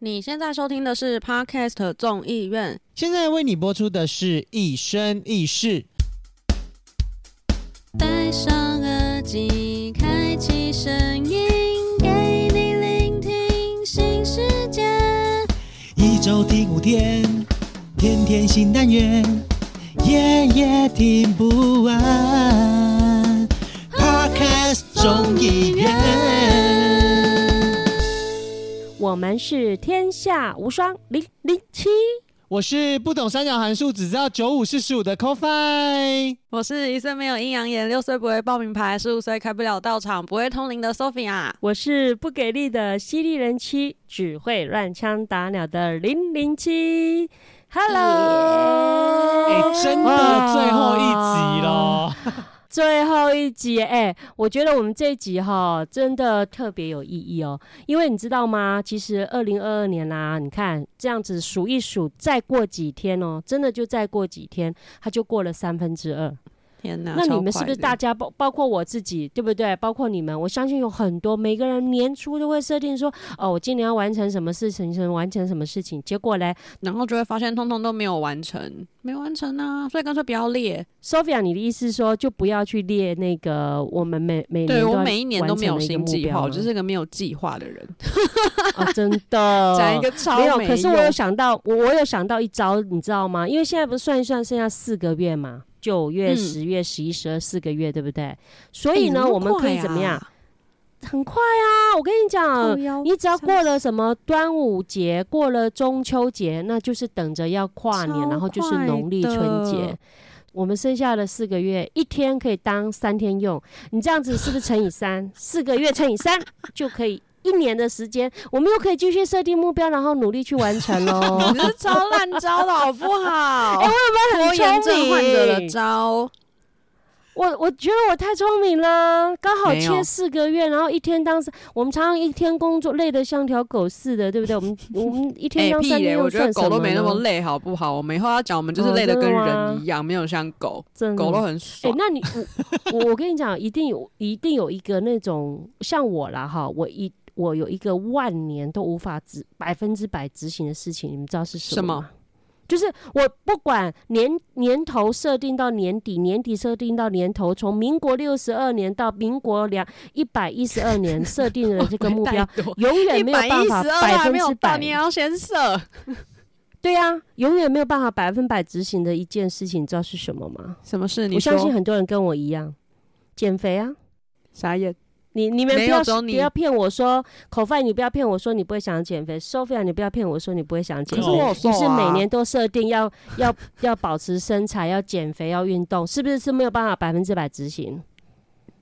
你现在收听的是 Podcast 众议院，现在为你播出的是一生一世。戴上耳机，开启声音，给你聆听新世界。一周听五天，天天新单元，夜夜听不完。我们是天下无双零零七，我是不懂三角函数，只知道九五四十五的 CoFi。我是一岁没有阴阳眼，六岁不会报名牌，十五岁开不了道场，不会通灵的 Sophia。我是不给力的犀利人妻，只会乱枪打鸟的零零七。Hello，哎、真的最后一集喽！最后一集，哎、我觉得我们这一集哈，真的特别有意义哦。因为你知道吗？其实二零二二年啦、你看这样子数一数，再过几天哦，真的就再过几天，它就过了三分之二。天哪，那你们是不是大家？包包括我自己，对不对？包括你们，我相信有很多每个人年初都会设定说，哦，我今年要完成什么事情，什么完成什么事情，结果嘞然后就会发现通通都没有完成，没完成啊，所以干脆不要列。，Sophia，你的意思是说就不要去列那个我们每每年对我每一年都没有新计划，我目标就是个没有计划的人。哦，真的 讲一个超没有，可是我有想到，我我有想到一招，你知道吗？因为现在不是算一算，剩下四个月嘛，九月、嗯十月、十一、十二四个月，对不对？所哎以呢，我们可以怎么样啊？很快啊！我跟你讲，你只要过了什么端午节，过了中秋节，那就是等着要跨年，然后就是农历春节。我们剩下的四个月，一天可以当三天用，你这样子是不是乘以三？四个月乘以三就可以一年的时间，我们又可以继续设定目标，然后努力去完成喽。你这是超烂招的好不好？哎、我有没有很聪明患者的？招，我我觉得我太聪明了，刚好切四个月，然后一天当时。我们常常一天工作累得像条狗似的，对不对？我们我们一天！当三天用我觉得狗都没那么累，好不好？我们以后要讲，我们就是哦累得跟人一样，没有像狗，真的狗都很哎、爽。那你我我我跟你讲，一定有一定有一个那种像我啦哈，我一我有一个万年都无法执百分之百执行的事情，你们知道是什什么么吗？就是我不管年年头设定到年底，年底设定到年头，从民国六十二年到民国两一百一十二年设定的这个目标，永远没有办法百分之百你要先设。对呀、永远没有办法百分百执行的一件事情，你知道是什么吗？什么事？你我相信很多人跟我一样，减肥啊。傻眼。你你们不要不要骗我说口饭，你不要骗我说你不会想减肥，Sophia 你不要骗我说你不会想减肥可是。我有瘦你是啊每年都设定要 要要保持身材，要减肥，要运动，是不是是没有办法百分之百执行？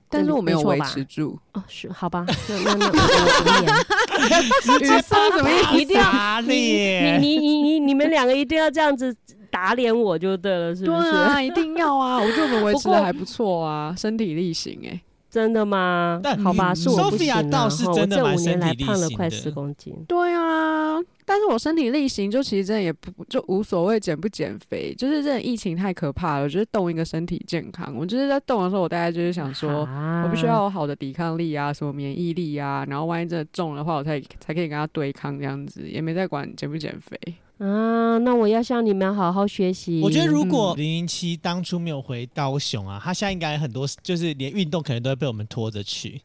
但是我没有维持住。哦，是好吧，那那那我我无言。语速怎么一定要打你脸。你你你你们两个一定要这样子打脸我就对了，是不是？对啊，一定要啊！我觉得我们维持的还不错啊，身体力行哎。真的吗但？好吧，是我不行 Sophia 啊。倒是哈真的蛮我这五年来身体力胖了快行的十公斤。对啊，但是我身体力行，就其实真的也不就无所谓减不减肥，就是真的疫情太可怕了，我觉得动一个身体健康。我就是在动的时候，我大概就是想说，啊我必须要有好的抵抗力啊，什么免疫力啊，然后万一真的中的话，我才才可以跟他对抗，这样子也没在管减不减肥。啊，那我要向你们好好学习。我觉得如果嗯零零七当初没有回高雄啊，他现在应该很多，就是连运动可能都会被我们拖着去。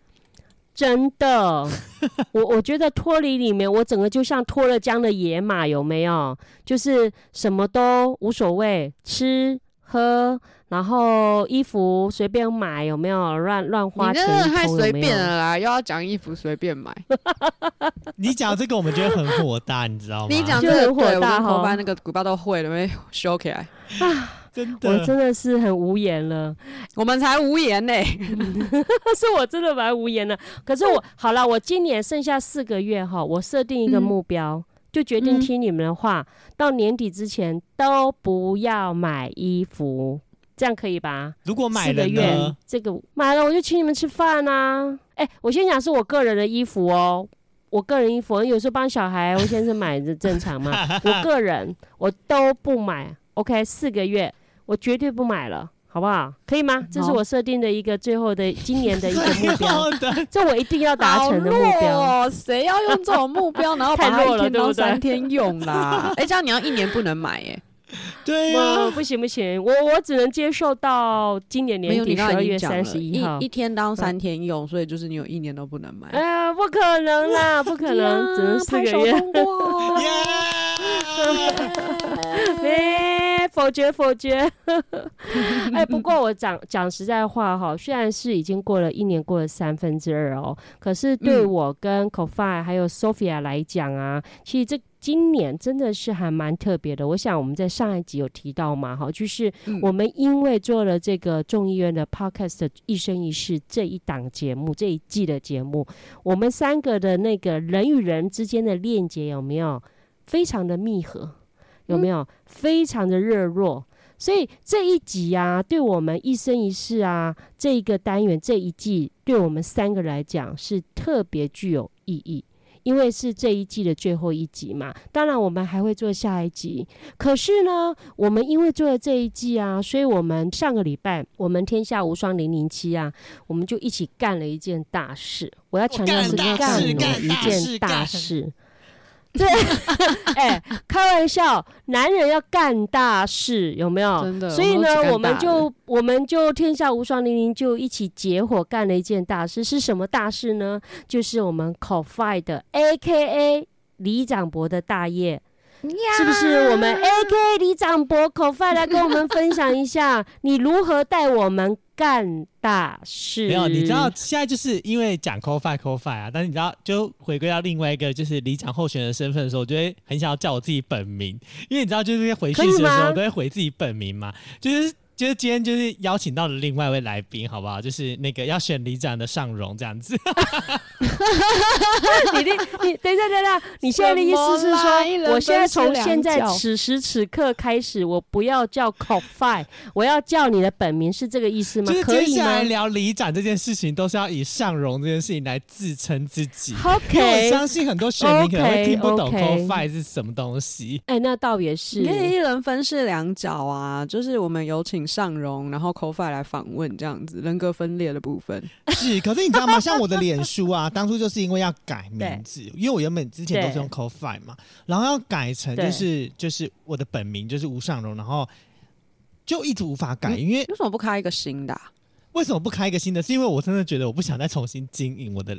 真的，我我觉得脱离里面，我整个就像脱了缰的野马，有没有？就是什么都无所谓，吃喝，然后衣服随便买，有没有？乱乱花你钱一真的太随便了啦，又要讲衣服随便买。你讲这个，我们觉得很火大，你知道吗？你讲就这个很火大吼跟口班那个古巴都会了，没修起来啊。真我，真的是很无言了，我们才无言呢、是我真的蛮无言的。可是我好了，我今年剩下四个月哈，我设定一个嗯目标，就决定嗯听你们的话，到年底之前都不要买衣服，这样可以吧？如果买了月呢？，这个买了我就请你们吃饭啊！哎、我先讲是我个人的衣服哦，我个人衣服，有时候帮小孩，我先生买的正常嘛。我个人我都不买，OK，四个月我绝对不买了。好不好？可以吗？这是我设定的一个最后的今年的一个 目最标，这我一定要达成的目好标。弱哦，谁要用这种目标，然后把它太弱了一天当三天用啦？哎，这样你要一年不能买哎，对呀、不不行不行，我我只能接受到今年年底十二月三十，一号一。天当三天用，所以就是你有一年都不能买。哎呀，不可能啦，不可能，只能四个月。耶！哎，否决否决。哎，不过我讲讲实在话哈，虽然是已经过了一年，过了三分之二哦，可是对嗯我跟 c o f i 还有 Sophia 来讲啊，其实这。今年真的是还蛮特别的，我想我们在上一集有提到嘛，哈，就是嗯我们因为做了这个众议院的 Podcast 一生一世这一档节目，这一季的节目，我们三个的那个人与人之间的链接有没有非常的密合？有没有非常的热络？所以这一集啊，对我们一生一世啊这一个单元这一季，对我们三个来讲是特别具有意义。因为是这一季的最后一集嘛，当然我们还会做下一集。可是呢，我们因为做了这一季啊，所以我们上个礼拜我们天下无双零零七啊，我们就一起干了一件大事。我要强调是干了一件大事。对，哎，开玩笑，男人要干大事，有没有？真的所以呢，我们就我们就天下无双零零就一起结伙干了一件大事，是什么大事呢？就是我们 CoFi 的 A.K.A 李长博的大业。是不是我们 A.K. 李长博 CoFi 来跟我们分享一下，你如何带我们干大事？没有，你知道现在就是因为讲 co fi co fi 啊，但是你知道就回归到另外一个就是李长候选人的身份的时候，我就会很想要叫我自己本名，因为你知道就是回信息的时候都会回自己本名嘛，就是。就是今天就是邀请到了另外一位来宾，好不好？就是那个要选里长的尚荣这样子。你的你等一下等一下，你现在的意思是说，我现在从现在此时此刻开始，我不要叫 CoFi，我要叫你的本名，是这个意思吗就是？可以吗接下来聊里长这件事情，都是要以尚荣这件事情来自称自己。OK，我相信很多选民可能会听不懂 OK，OK co fi 是什么东西。哎，那倒也是你。可以一人分饰两角啊，就是我们有请尚荣，然后 CoFi 来访问这样子，人格分裂的部分。是，可是你知道吗？像我的脸书啊，当初就是因为要改名字，因为我原本之前都是用 CoFi 嘛，然后要改成就是就是我的本名就是吴尚荣，然后就一直无法改，嗯因为为什么不开一个新的、啊？为什么不开一个新的？是因为我真的觉得我不想再重新经营我的，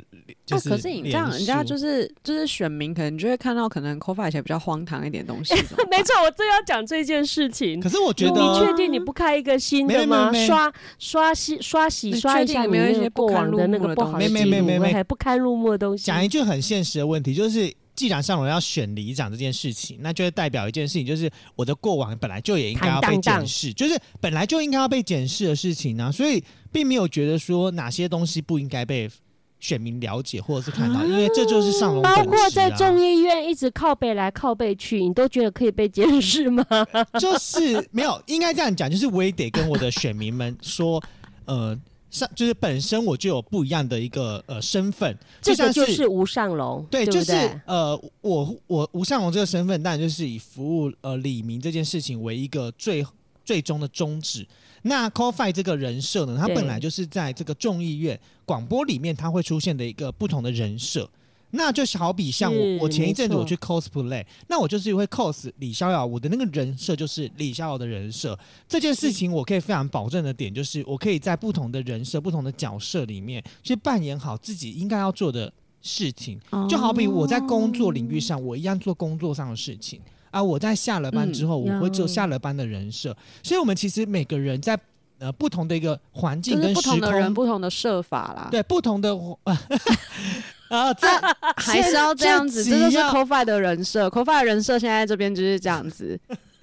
就是、哦、可是你这样，人家就是就是选民，可能就会看到可能 CoFi 以前比较荒唐一点东西。没错，我正要讲这件事情。可是我觉得你确定你不开一个新的吗？刷刷洗刷洗你刷一下没有一些过些不堪往的那入目的东个不好的西记录，没没没没还不堪入目的东西。讲一句很现实的问题，就是既然上荣要选里长这件事情，那就会代表一件事情，就是我的过往本来就也应该要被检视，就是本来就应该要被检视的事情啊，所以并没有觉得说哪些东西不应该被选民了解或者是看到，因为这就是上荣。包括在众议院一直靠背来靠背去，你都觉得可以被监视吗？就是没有，应该这样讲，就是我也得跟我的选民们说，呃，上就是本身我就有不一样的一个呃身份，这个就是吴尚龙，对，不就是？呃，我我吴尚龙这个身份，当然就是以服务呃李明这件事情为一个最最终的宗旨。那 CoFi 这个人设呢，他本来就是在这个众议院广播里面，他会出现的一个不同的人设。那就是好比像我，我前一阵子我去 cosplay，那我就是会 cos 李逍遥，我的那个人设就是李逍遥的人设。这件事情我可以非常保证的点，就是我可以在不同的人设、不同的角色里面去扮演好自己应该要做的事情。就好比我在工作领域上，我一样做工作上的事情啊。我在下了班之后，嗯我会做下了班的人设。所以，我们其实每个人在呃不同的一个环境就是跟时不同的人，不同的设法啦。，对不同的啊，这还是要这样子，这这就是 CoFi 的人设。CoFi 的人设现在这边就是这样子。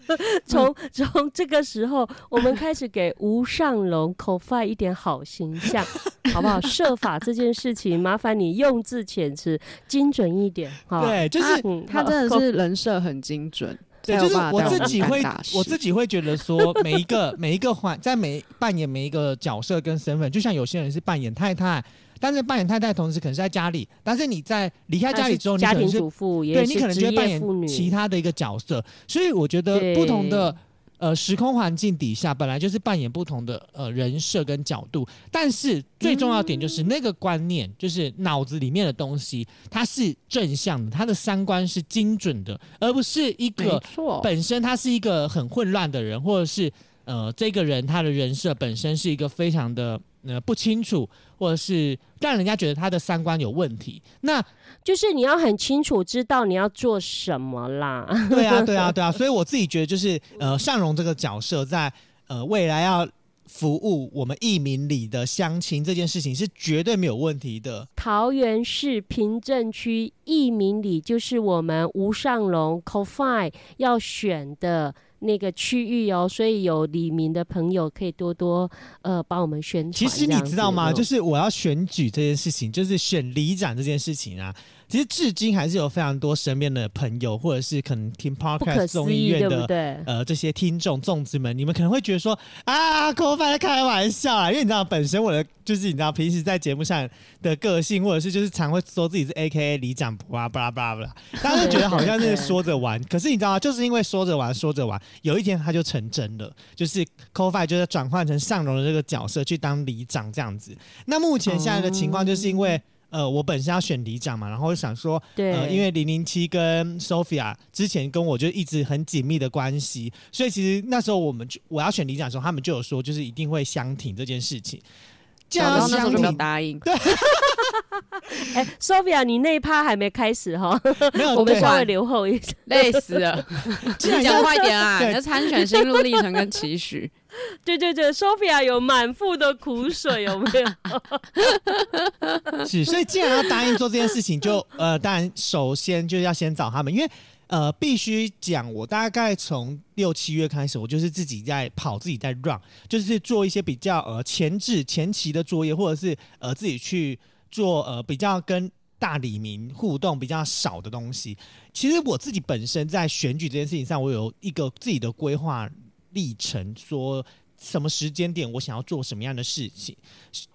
从从这个时候，我们开始给吴尚龙 CoFi 一点好形象，好不好？设法这件事情，麻烦你用字遣词精准一点，好。对，就是他嗯他真的是人设很精准。对，就是我自己会我自己会觉得说，每一个每一个环，在每扮演每一个角色跟身份，就像有些人是扮演太太，但是扮演太太同时可能是在家里，但是你在离开家里之后，你家庭可能是主妇，对你可能就会扮演其他的一个角色，所以我觉得不同的呃时空环境底下，本来就是扮演不同的呃人设跟角度，但是最重要点就是那个观念，就是脑子里面的东西，它是正向的，它的三观是精准的，而不是一个错，本身他是一个很混乱的人，或者是呃这个人他的人设本身是一个非常的呃不清楚，或者是让人家觉得他的三观有问题。那就是你要很清楚知道你要做什么啦。对啊，对啊，对啊，所以我自己觉得就是呃尚荣这个角色在呃未来要服务我们义民里的乡亲这件事情是绝对没有问题的。桃园市平镇区义民里就是我们吴尚龙 CoFi 要选的那个区域哦，所以有李明的朋友可以多多呃帮我们宣传。其实你知道吗？哦就是我要选举这件事情，就是选里长这件事情啊。其实至今还是有非常多身边的朋友，或者是可能听 podcast 综艺院的对对？呃这些听众粽子们，你们可能会觉得说啊，口饭在开玩笑啊，因为你知道本身我的就是你知道平时在节目上的个性，或者是就是常会说自己是 A K A 里长博啊，巴拉巴拉巴拉，大家就觉得好像是说着玩。可是你知道吗？就是因为说着玩说着玩，有一天他就成真了，就是 c o f i 就是转换成上荣的这个角色去当里长这样子。那目前现在的情况就是因为。呃，我本身要选里长嘛，然后我想说，对，呃，因为零零七跟 Sophia 之前跟我就一直很紧密的关系，所以其实那时候我们就我要选里长的时候，他们就有说，就是一定会相挺这件事情。既然要然后那时候就没有相挺，答应，哎，Sophia，你那一趴还没开始哈，没有我们稍微留后一下。累死了。你讲快点啊！你的参选心路历程跟期许，对对对，Sophia 有满腹的苦水，有没有？是，所以既然要答应做这件事情，就呃，当然首先就要先找他们，因为呃，必须讲，我大概从六七月开始，我就是自己在跑，自己在 run，就是做一些比较呃前置前期的作业，或者是呃自己去做呃比较跟大李明互动比较少的东西。其实我自己本身在选举这件事情上，我有一个自己的规划历程，说什么时间点我想要做什么样的事情。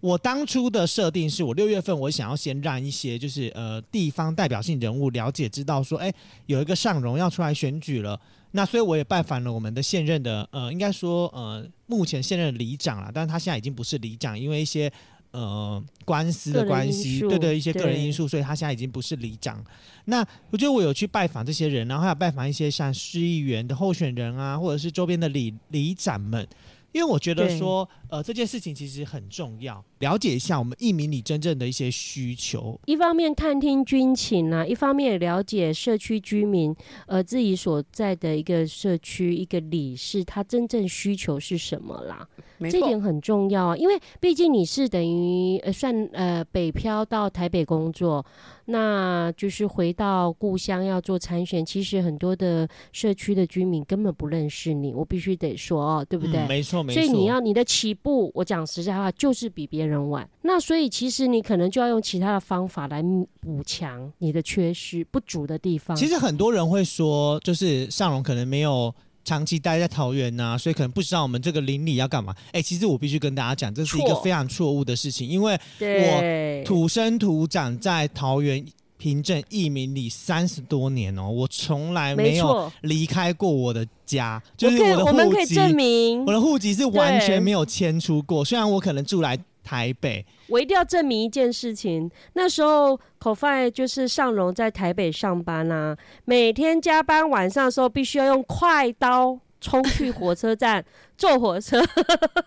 我当初的设定是我六月份我想要先让一些就是呃地方代表性人物了解知道说，哎、有一个上荣要出来选举了。那所以我也拜访了我们的现任的呃，应该说呃，目前现任的里长啦，但是他现在已经不是里长，因为一些呃官司的关系，对对，一些个人因素，所以他现在已经不是里长。那我觉得我有去拜访这些人，然后还有拜访一些像市议员的候选人啊，或者是周边的里里长们，因为我觉得说，呃，这件事情其实很重要，了解一下我们义民里真正的一些需求。一方面探听军情啊，一方面也了解社区居民呃自己所在的一个社区一个理事他真正需求是什么啦。这点，很重要啊，因为毕竟你是等于呃算呃北漂到台北工作，那就是回到故乡要做参选，其实很多的社区的居民根本不认识你，我必须得说哦，对不对？嗯没错，没错。所以你要你的起步，我讲实在话，就是比别人晚。那所以其实你可能就要用其他的方法来补强你的缺失不足的地方。其实很多人会说，就是尚荣可能没有长期待在桃园呐、所以可能不知道我们这个邻里要干嘛。哎、其实我必须跟大家讲，这是一个非常错误的事情，因为我土生土长在桃园平镇一民里三十多年哦，我从来没有，离开过我的家，就是我的我们可以户籍，证明我，的户籍是完全没有迁出过。虽然我可能住来台北，我一定要证明一件事情。那时候口 o 就是尚荣在台北上班啊，每天加班晚上的时候必须要用快刀冲去火车站坐火车，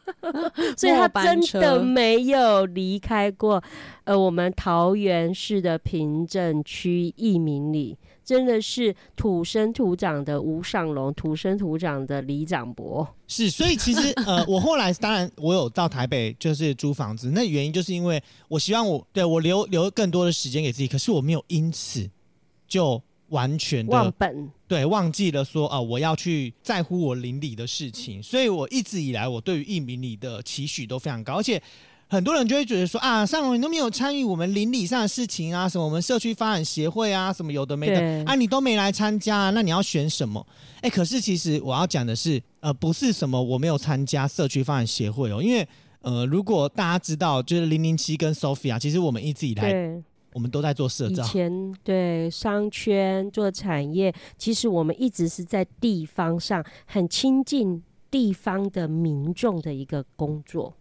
所以他真的没有离开过呃我们桃园市的平镇区义民里。真的是土生土长的吴尚龙，土生土长的李长博。是，所以其实 呃，我后来当然我有到台北，就是租房子。那原因就是因为我希望我对我留留更多的时间给自己，可是我没有因此就完全忘的本，对忘记了说啊、我要去在乎我邻里的事情。所以我一直以来我对于义民里的期许都非常高，而且。很多人就会觉得说啊，上荣你都没有参与我们邻里上的事情啊，什么我们社区发展协会啊，什么有的没的啊，你都没来参加、啊，那你要选什么？哎、可是其实我要讲的是，呃，不是什么我没有参加社区发展协会哦，因为呃，如果大家知道，就是零零七跟 Sophia，其实我们一直以来，我们都在做社以造。前对商圈做产业，其实我们一直是在地方上很亲近地方的民众的一个工作。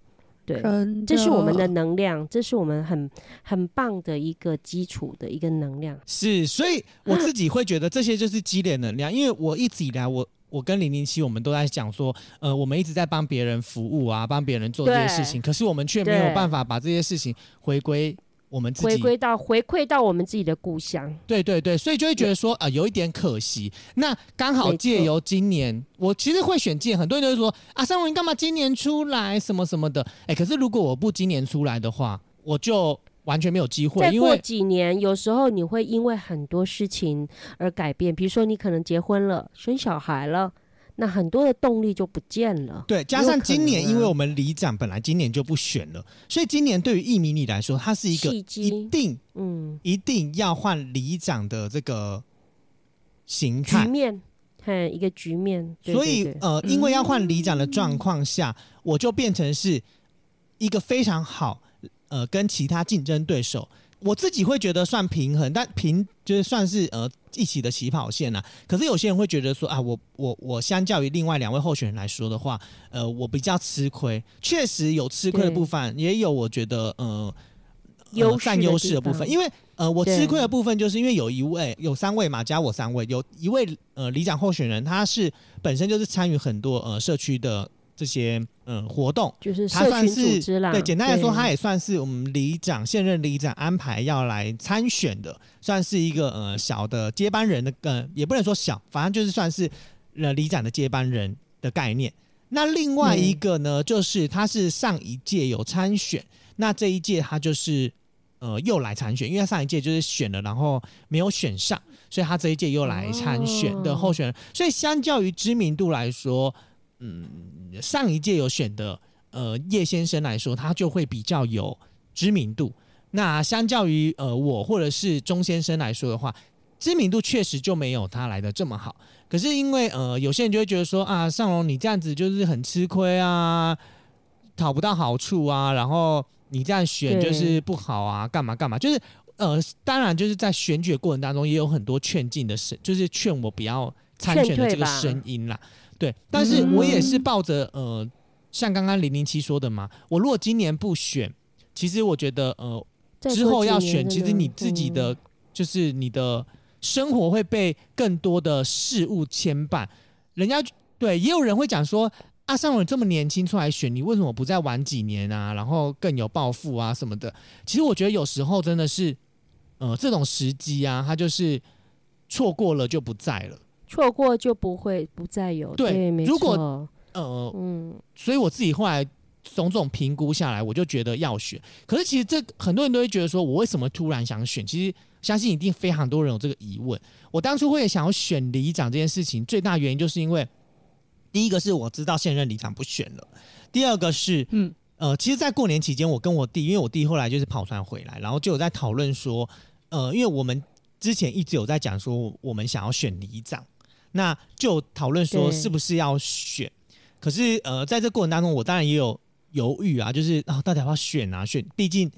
对，这是我们的能量，这是我们很很棒的一个基础的一个能量。是，所以我自己会觉得这些就是积累能量，因为我一直以来我。我跟零零七，我们都在讲说，呃，我们一直在帮别人服务啊，帮别人做这些事情，可是我们却没有办法把这些事情回归我们自己回归到回馈到我们自己的故乡，对对对，所以就会觉得说，呃，有一点可惜。那刚好借由今年，我其实会选借，很多人都会说啊，三文你干嘛今年出来？什么什么的？哎，可是如果我不今年出来的话，我就完全没有机会，再过因为几年，有时候你会因为很多事情而改变，比如说你可能结婚了、生小孩了，那很多的动力就不见了。对，加上今年，因为我们里长本来今年就不选了，所以今年对于易迷你来说，它是一个一定嗯，一定要换里长的这个形态局。面，嘿，一个局面。对所以呃，因为要换里长的状况下，我就变成是一个非常好呃跟其他竞争对手，我自己会觉得算平衡，但平就是算是呃一起的起跑线啊。可是有些人会觉得说啊，我我我相较于另外两位候选人来说的话，呃，我比较吃亏，确实有吃亏的部分，也有我觉得呃。优呃、占优势的部分，因为呃，我吃亏的部分就是因为有一位有三位嘛，加我三位，有一位呃里长候选人，他是本身就是参与很多呃社区的这些呃活动，就是他算是。对，简单来说，对他也算是我们里长现任里长安排要来参选的，算是一个呃小的接班人的，呃，也不能说小，反正就是算是呃里长的接班人的概念。那另外一个呢，就是他是上一届有参选，那这一届他就是呃又来参选，因为他上一届就是选了，然后没有选上，所以他这一届又来参选的候选人。所以相较于知名度来说，嗯，上一届有选的呃叶先生来说，他就会比较有知名度。那相较于呃我或者是钟先生来说的话，知名度确实就没有他来的这么好。可是因为呃有些人就会觉得说啊，尚龙你这样子就是很吃亏啊，讨不到好处啊，然后你这样选就是不好啊，干嘛干嘛，就是呃当然就是在选举的过程当中也有很多劝进的声，就是劝我不要参选的这个声音啦。对，但是我也是抱着呃，像刚刚零零七说的嘛，我如果今年不选，其实我觉得呃之后要选，其实你自己的、嗯就是你的生活会被更多的事物牵绊。人家对，也有人会讲说，啊，上文这么年轻出来选，你为什么不再晚几年啊？然后更有抱负啊什么的。其实我觉得有时候真的是，呃，这种时机啊，它就是错过了就不在了。错过就不会不再有。对对，没如果呃，嗯，所以我自己后来种种评估下来，我就觉得要选。可是其实这很多人都会觉得说，我为什么突然想选？其实相信一定非常多人有这个疑问。我当初会想要选里长这件事情，最大原因就是因为第一个是我知道现任里长不选了，第二个是嗯呃，其实，在过年期间，我跟我弟，因为我弟后来就是跑船回来，然后就有在讨论说，呃，因为我们之前一直有在讲说，我们想要选里长，那就讨论说是不是要选。可是呃，在这过程当中，我当然也有犹豫啊，就是啊，到底要不要选啊？选，毕竟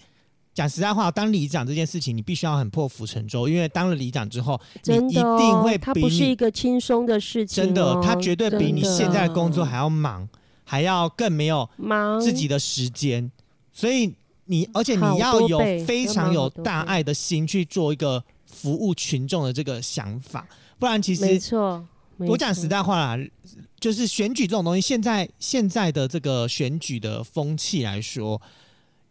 讲实在话，当里长这件事情，你必须要很破釜沉舟，因为当了里长之后，你一定会比它不是一个轻松的事情、哦，真的，他绝对比你现在的工作还要忙，还要更没有忙。自己的时间，所以你而且你要有非常有大爱的心去做一个服务群众的这个想法，不然其实。没错我讲实在话啦，就是选举这种东西，现在现在的这个选举的风气来说，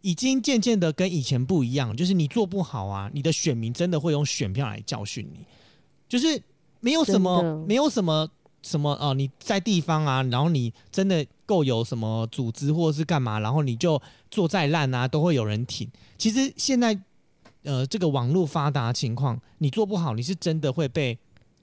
已经渐渐的跟以前不一样，就是你做不好啊，你的选民真的会用选票来教训你，就是没有什么没有什么什么哦、你在地方啊，然后你真的够有什么组织或者是干嘛，然后你就做再烂啊，都会有人挺。其实现在呃这个网络发达情况，你做不好，你是真的会被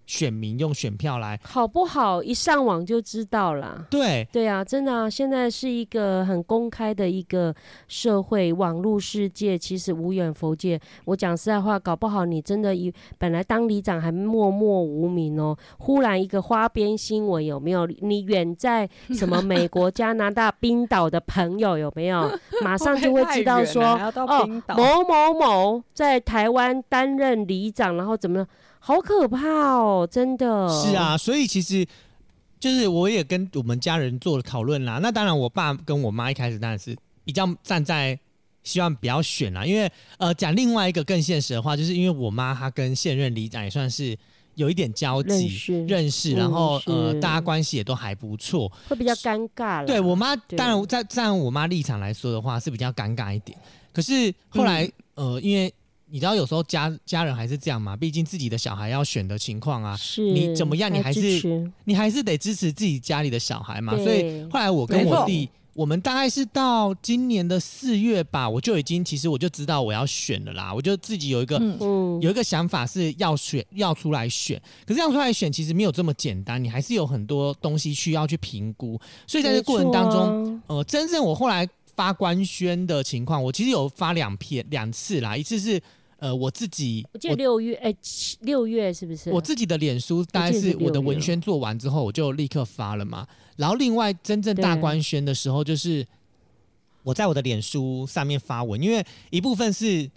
选民用选票来。好不好？一上网就知道啦。对，对啊，真的啊，现在是一个很公开的一个社会，网络世界其实无远弗届。我讲实在话，搞不好你真的一本来当里长还默默无名哦，忽然一个花边新闻有没有？你远在什么美国、加拿大、冰岛的朋友有没有？马上就会知道说，哦，某某某在台湾担任里长，然后怎么？好可怕哦，真的是啊，所以其实就是我也跟我们家人做了讨论啦。那当然，我爸跟我妈一开始当然是比较站在希望不要选啦，因为呃，讲另外一个更现实的话，就是因为我妈她跟现任里长也算是有一点交集认识，然后呃，大家关系也都还不错，会比较尴尬了。对我妈，当然在站我妈立场来说的话是比较尴尬一点。可是后来呃，因为你知道有时候家家人还是这样嘛，毕竟自己的小孩要选的情况啊，你怎么样，你还是你还是得支持自己家里的小孩嘛。所以后来我跟我弟，我们大概是到今年的四月吧，我就已经其实我就知道我要选了啦，我就自己有一个有一个想法是要选要出来选，可是要出来选其实没有这么简单，你还是有很多东西需要去评估。所以在这过程当中，呃，真正我后来。发官宣的情况，我其实有发两篇两次啦，一次是呃我自己，我记得六月哎六月是不是？我自己的脸书大概是我的文宣做完之后，我就立刻发了嘛。然后另外真正大官宣的时候，就是我在我的脸书上面发文，因为一部分是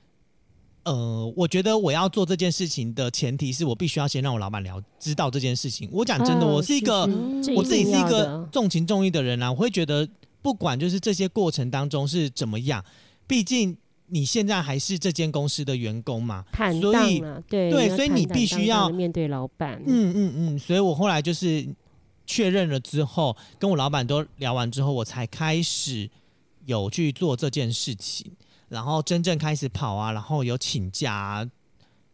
呃，我觉得我要做这件事情的前提是我必须要先让我老板聊知道这件事情。我讲真的，我是一个我自己是一个重情重义的人啊，我会觉得。不管就是这些过程当中是怎么样，毕竟你现在还是这间公司的员工嘛，所以对对，所以你必须要面对老板。嗯嗯嗯，所以我后来就是确认了之后，跟我老板都聊完之后，我才开始有去做这件事情，然后真正开始跑啊，然后有请假，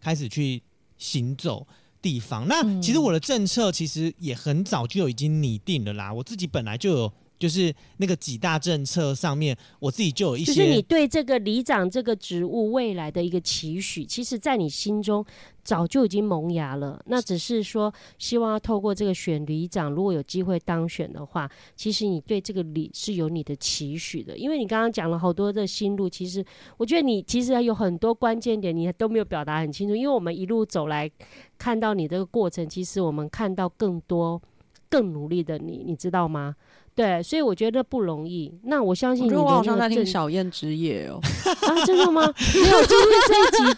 开始去行走地方。那其实我的政策其实也很早就已经拟定了啦，我自己本来就有。就是那个几大政策上面，我自己就有一些。就是你对这个里长这个职务未来的一个期许，其实，在你心中早就已经萌芽了。那只是说，希望要透过这个选里长，如果有机会当选的话，其实你对这个里是有你的期许的。因为你刚刚讲了好多的心路，其实我觉得你其实还有很多关键点，你都没有表达很清楚。因为我们一路走来看到你这个过程，其实我们看到更多更努力的你，你知道吗？对，所以我觉得不容易。那我相信你的好像在听小燕之夜哦。啊，真的吗？没有，今天这一集，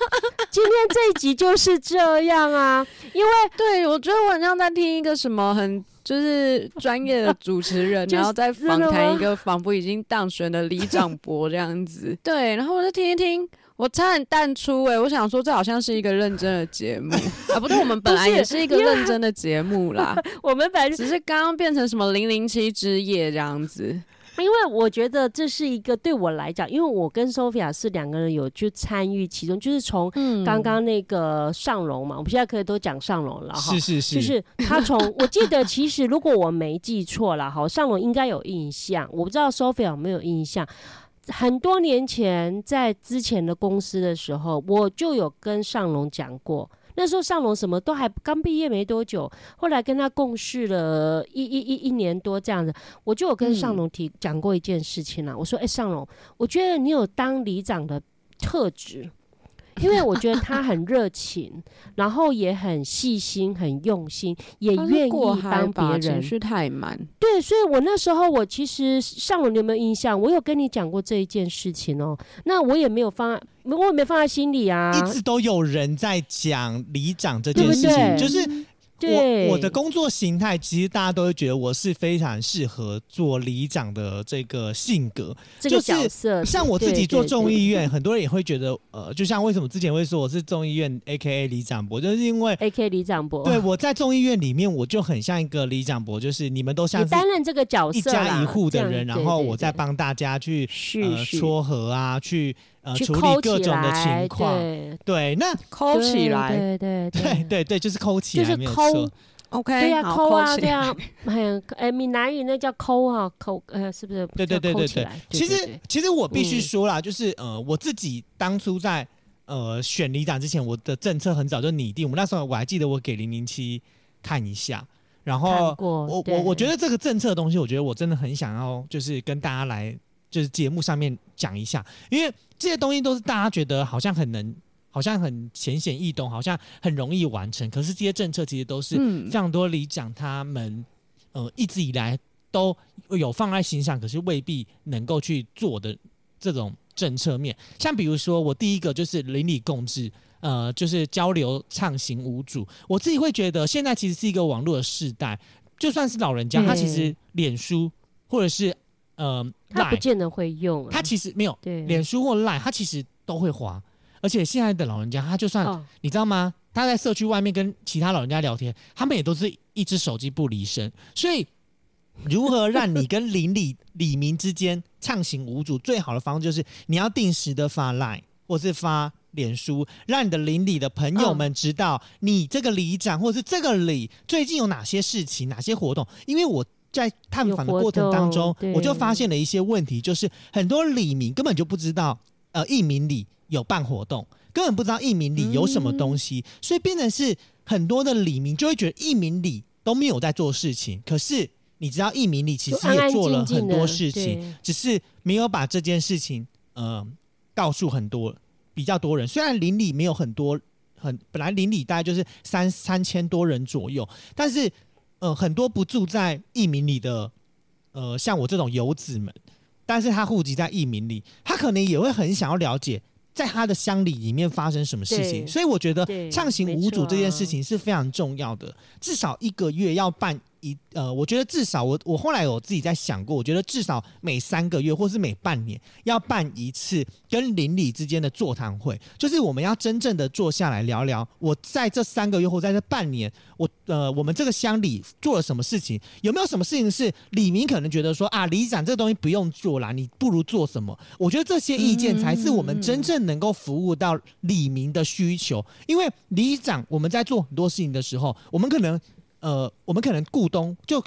今天这一集就是这样啊。因为对我觉得我好像在听一个什么很就是专业的主持人，然后再访谈一个仿佛已经当选的李长博这样子。对，然后我就听一听。我差点淡出哎，我想说这好像是一个认真的节目 啊，不对，我们本来也是一个认真的节目啦。我们本来只是刚刚变成什么零零七之夜这样子。因为我觉得这是一个对我来讲，因为我跟 Sophia 是两个人有去参与其中，就是从刚刚那个上龙嘛，我们现在可以都讲上龙了哈。是是是，就是他从我记得，其实如果我没记错了哈，上龙应该有印象，我不知道 Sophia 有没有印象。很多年前，在之前的公司的时候，我就有跟尚龙讲过。那时候尚龙什么都还刚毕业没多久，后来跟他共事了一一一一年多这样子，我就有跟尚龙提讲过一件事情了。我说：“哎，尚龙，我觉得你有当里长的特质。”因为我觉得他很热情，然后也很细心、很用心，也愿意帮别人。情绪太满。对，所以我那时候我其实上午你有没有印象？我有跟你讲过这一件事情哦。那我也没有放，我也没放在心里啊。一直都有人在讲里长这件事情，就是。我我的工作形态，其实大家都会觉得我是非常适合做里长的这个性格，这个角色。像我自己做众议院，很多人也会觉得，呃，就像为什么之前会说我是众议院 A K A 里长博，就是因为 A K 里长博。对，我在众议院里面，我就很像一个里长博，就是你们都像担任这个角色，一家一户的人，然后我在帮大家去呃撮合啊，去。呃，处理各种的情况，对，那抠起来，对 对对对对，就是抠起来，就是抠，OK，对呀，抠啊，对啊，哎，哎，闽南语那叫抠啊，抠，呃，是不是？对对对对对。其实其实我必须说啦，就是呃，我自己当初在呃选里长之前，我的政策很早就拟定。我们那时候我还记得，我给零零七看一下，然后我我我觉得这个政策的东西，我觉得我真的很想要，就是跟大家来就是节目上面讲一下，因为这些东西都是大家觉得好像很能。好像很浅显易懂，好像很容易完成。可是这些政策其实都是嗯非常多里长他们呃一直以来都有放在心上，可是未必能够去做的这种政策面。像比如说，我第一个就是邻里共治，呃，就是交流畅行无阻。我自己会觉得，现在其实是一个网络的时代，就算是老人家，对他其实脸书或者是呃他不见得会用啊，他其实没有对脸书或 Line，他其实都会滑。而且现在的老人家，他就算、哦你知道吗？他在社区外面跟其他老人家聊天，他们也都是一只手机不离身。所以，如何让你跟邻里里民之间畅行无阻，最好的方式就是你要定时的发 Line 或是发脸书，让你的邻里的朋友们知道你这个里长或者是这个里最近有哪些事情、哪些活动。因为我在探访的过程当中我就发现了一些问题，就是很多里民根本就不知道，呃，义民里有办活动，根本不知道义民里有什么东西，所以变成是很多的里民就会觉得义民里都没有在做事情，可是。你知道义民里其实也做了很多事情，对只是没有把这件事情呃告诉很多比较多人。虽然邻里没有很多，很本来邻里大概就是三三千多人左右，但是呃很多不住在艺民里的呃像我这种游子们，但是他户籍在艺民里，他可能也会很想要了解。在他的乡里里面发生什么事情，所以我觉得对畅行无阻这件啊事情是非常重要的。至少一个月要办一呃，我觉得至少我我后来我自己在想过，我觉得至少每三个月或是每半年要办一次跟邻里之间的座谈会，就是我们要真正的坐下来聊聊，我在这三个月或在这半年，我呃我们这个乡里做了什么事情，有没有什么事情是李明可能觉得说啊，里长这个东西不用做啦，你不如做什么？我觉得这些意见才是我们真正能够服务到李明的需求，因为里长我们在做很多事情的时候，我们可能呃，我们可能股东就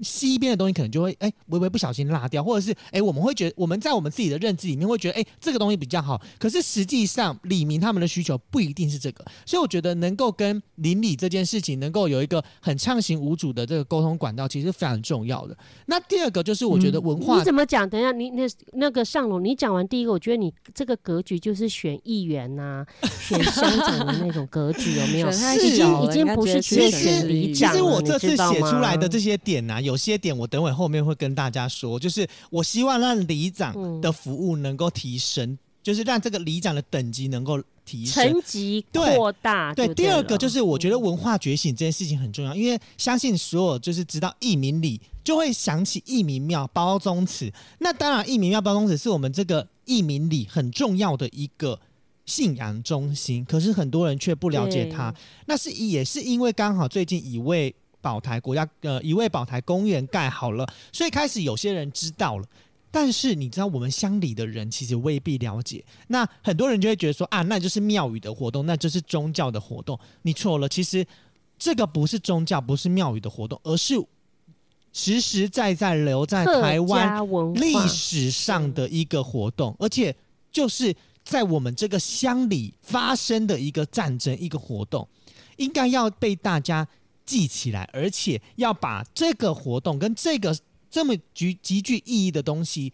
西西边的东西可能就会哎微微不小心落掉，或者是哎我们会觉得我们在我们自己的认知里面会觉得哎这个东西比较好，可是实际上李明他们的需求不一定是这个，所以我觉得能够跟邻里这件事情能够有一个很畅行无阻的这个沟通管道，其实非常重要的。那第二个就是我觉得文化你怎么讲？等一下，你那那个上龙，你讲完第一个，我觉得你这个格局就是选议员呐、选乡长的那种格局，有没有？是已经已经不是只有选选里其实我这次写出来的这些点呢、有些点我等会后面会跟大家说，就是我希望让里长嗯的服务能够提升，就是让这个里长的等级能够提升。层级对扩大对，就第二个就是我觉得文化觉醒这件事情很重要，因为相信所有就是知道义民里，就会想起义民庙包宗祠。那当然，义民庙包宗祠是我们这个义民里很重要的一个信仰中心，可是很多人却不了解它。那是也是因为刚好最近一位宝台国家呃一位宝台公园盖好了，所以开始有些人知道了。但是你知道，我们乡里的人其实未必了解。那很多人就会觉得说啊，那就是庙宇的活动，那就是宗教的活动。你错了，其实这个不是宗教，不是庙宇的活动，而是实实在在留在台湾历史上的一个活动，而且就是在我们这个乡里发生的一个战争，一个活动，应该要被大家记起来，而且要把这个活动跟这个这么极极具意义的东西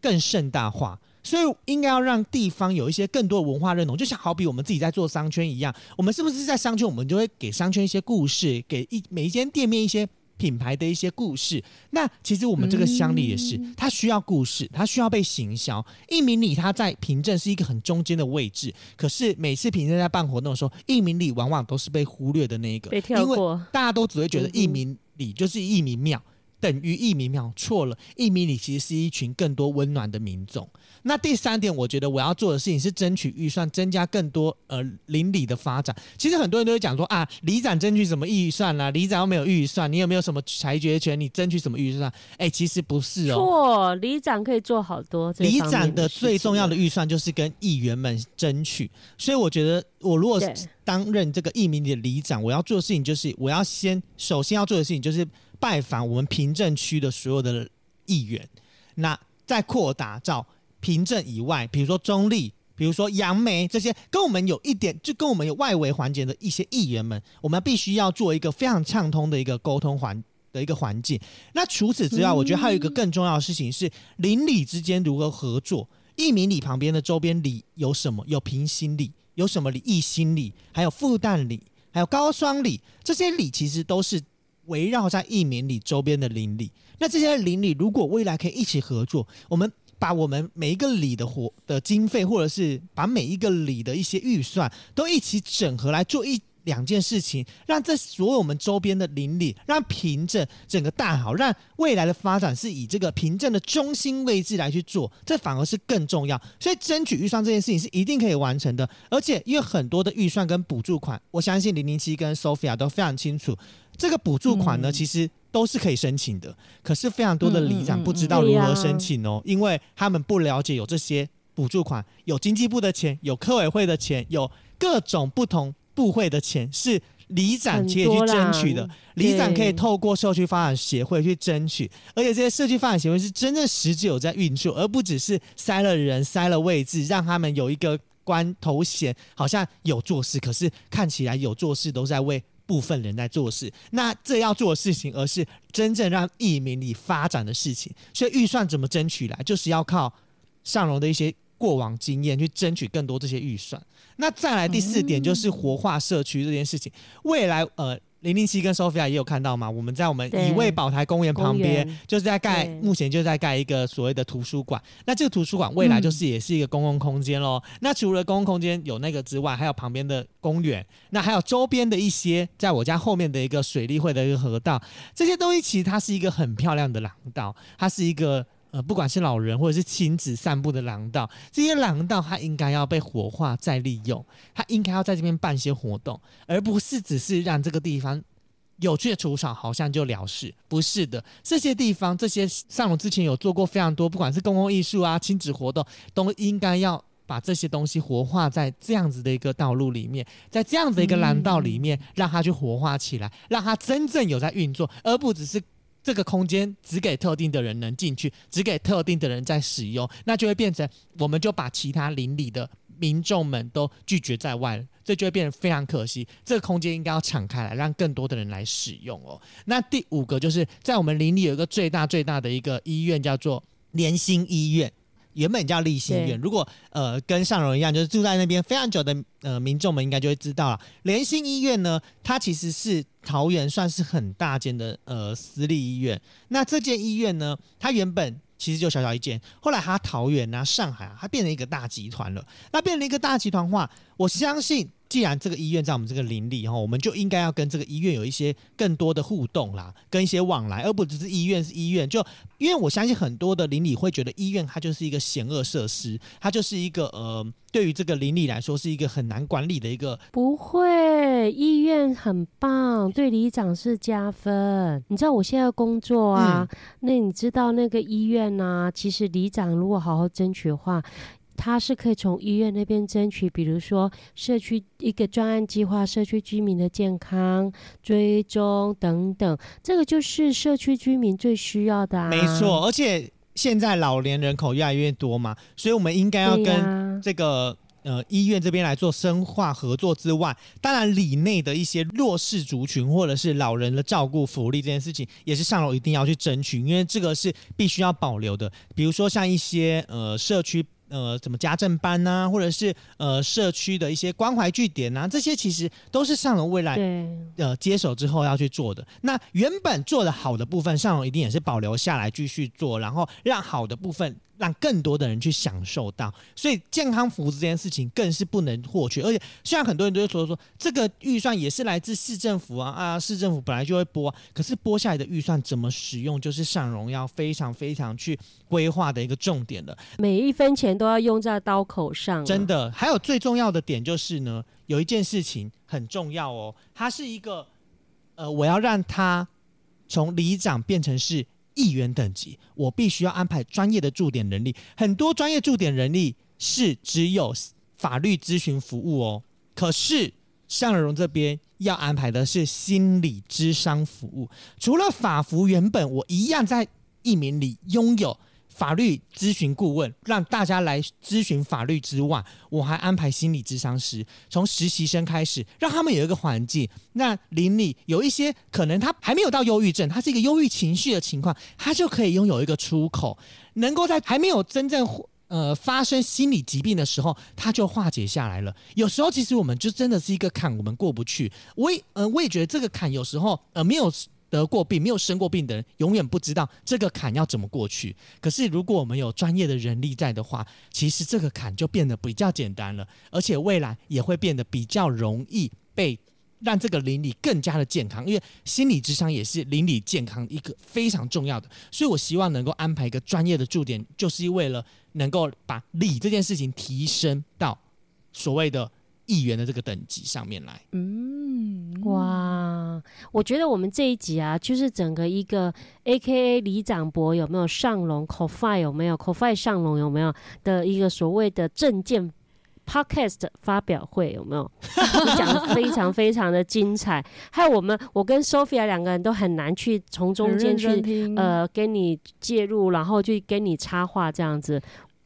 更盛大化。所以应该要让地方有一些更多的文化认同，就像好比我们自己在做商圈一样，我们是不是在商圈，我们就会给商圈一些故事，给一每一间店面一些品牌的一些故事。那其实我们这个乡里也是，它需要故事，它需要被行销。义民里它在凭证是一个很中间的位置，可是每次凭证在办活动的时候，义民里往往都是被忽略的那一个，被跳因为过。大家都只会觉得嗯哼义民里就是义民庙。等于一米秒错了，一米里其实是一群更多温暖的民众。那第三点，我觉得我要做的事情是争取预算，增加更多呃邻里的发展。其实很多人都会讲说啊，里长争取什么预算啦、里长又没有预算，你有没有什么裁决权？你争取什么预算？哎、其实不是哦。错，里长可以做好多这里长的最重要的预算就是跟议员们争取，所以我觉得我如果对担任这个一民的里长，我要做的事情就是我要先首先要做的事情就是拜访我们平镇区的所有的议员，那再扩大到平镇以外，比如说中立。比如说杨梅这些，跟我们有一点就跟我们有外围环节的一些议员们，我们必须要做一个非常畅通的一个沟通环的一个环境。那除此之外，我觉得还有一个更重要的事情是邻里之间如何合作。义民里旁边的周边里有什么？有平行里，有什么里？义心里，还有复旦里，还有高双里，这些里其实都是围绕在义民里周边的邻里。那这些邻里如果未来可以一起合作，我们把我们每一个里的活的经费，或者是把每一个里的一些预算都一起整合来做一。两件事情，让这所有我们周边的邻里，让凭证整个大好，让未来的发展是以这个凭证的中心位置来去做，这反而是更重要。所以争取预算这件事情是一定可以完成的，而且因为很多的预算跟补助款，我相信零零七跟 Sophia 都非常清楚，这个补助款呢其实都是可以申请的，可是非常多的里长不知道如何申请哦，因为他们不了解有这些补助款，有经济部的钱，有科委会的钱，有各种不同。部会的钱是里长可以去争取的，里长可以透过社区发展协会去争取，而且这些社区发展协会是真正实质有在运作，而不只是塞了人、塞了位置，让他们有一个官头衔，好像有做事，可是看起来有做事都在为部分人在做事。那这要做的事情，而是真正让义民里发展的事情。所以预算怎么争取来，就是要靠上荣的一些过往经验去争取更多这些预算。那再来第四点就是活化社区这件事情。未来呃，零零七跟 Sophia 也有看到嘛？我们在我们以卫宝台公园旁边，就是在盖，目前就在盖一个所谓的图书馆。那这个图书馆未来就是也是一个公共空间喽。那除了公共空间有那个之外，还有旁边的公园，那还有周边的一些，在我家后面的一个水利会的一个河道，这些东西其实它是一个很漂亮的廊道，它是一个。呃，不管是老人或者是亲子散步的廊道，这些廊道它应该要被活化再利用，它应该要在这边办些活动，而不是只是让这个地方有趣的除草，好像就了事。不是的，这些地方这些上龙之前有做过非常多，不管是公共艺术啊、亲子活动，都应该要把这些东西活化在这样子的一个道路里面，在这样的一个廊道里面，让它去活化起来，让它真正有在运作，而不只是。这个空间只给特定的人能进去，只给特定的人在使用，那就会变成，我们就把其他邻里的民众们都拒绝在外，这就会变得非常可惜。这个空间应该要敞开来，让更多的人来使用哦。那第五个就是在我们邻里有一个最大最大的一个医院，叫做联心医院。原本叫立新院，如果呃跟上荣一样，就是住在那边非常久的呃民众们，应该就会知道了。联心医院呢，它其实是桃园算是很大间的呃私立医院。那这间医院呢，它原本其实就小小一间，后来它桃园啊、上海啊，它变成一个大集团了。那变成一个大集团化，我相信。既然这个医院在我们这个邻里哈，我们就应该要跟这个医院有一些更多的互动啦，跟一些往来，而不只是医院是医院。就因为我相信很多的邻里会觉得医院它就是一个险恶设施，它就是一个呃，对于这个邻里来说是一个很难管理的一个。不会，医院很棒，对里长是加分。你知道我现在工作啊，那你知道那个医院呢？其实里长如果好好争取的话。他是可以从医院那边争取，比如说社区一个专案计划，社区居民的健康追踪等等，这个就是社区居民最需要的。啊没错，而且现在老年人口越来越多嘛，所以我们应该要跟这个呃医院这边来做深化合作之外，当然里内的一些弱势族群或者是老人的照顾福利这件事情，也是上楼一定要去争取，因为这个是必须要保留的。比如说像一些呃社区。呃，怎么家政班呐，或者是呃社区的一些关怀据点呐，这些其实都是上龙未来呃接手之后要去做的。那原本做的好的部分，上龙一定也是保留下来继续做，然后让好的部分。让更多的人去享受到，所以健康服务这件事情更是不能获取。而且，虽然很多人都会说说这个预算也是来自市政府啊啊，市政府本来就会拨，可是拨下来的预算怎么使用，就是上荣要非常非常去规划的一个重点了。每一分钱都要用在刀口上。真的，还有最重要的点就是呢，有一件事情很重要哦，它是一个呃，我要让它从里长变成是。议员等级，我必须要安排专业的驻点人力。很多专业驻点人力是只有法律咨询服务哦，可是向荣这边要安排的是心理咨商服务。除了法服原本我一样在一名里拥有法律咨询顾问，让大家来咨询法律之外，我还安排心理咨商师，从实习生开始，让他们有一个环境。那邻里有一些可能他还没有到忧郁症，他是一个忧郁情绪的情况，他就可以拥有一个出口，能够在还没有真正呃发生心理疾病的时候，他就化解下来了。有时候其实我们就真的是一个坎，我们过不去。我也呃我也觉得这个坎有时候呃没有。得过病没有生过病的人，永远不知道这个坎要怎么过去。可是如果我们有专业的人力在的话，其实这个坎就变得比较简单了，而且未来也会变得比较容易被让这个邻里更加的健康。因为心理智商也是邻里健康一个非常重要的，所以我希望能够安排一个专业的驻点，就是为了能够把理这件事情提升到所谓的。议员的这个等级上面来，嗯，哇，我觉得我们这一集啊，就是整个一个 A K A 李长博有没有上龙 c o f i 有没有 c o f i 上龙有没有的一个所谓的证件 Podcast 发表会有没有？讲的非常非常的精彩，还有我们我跟 Sophia 两个人都很难去从中间去呃跟你介入，然后去跟你插话这样子。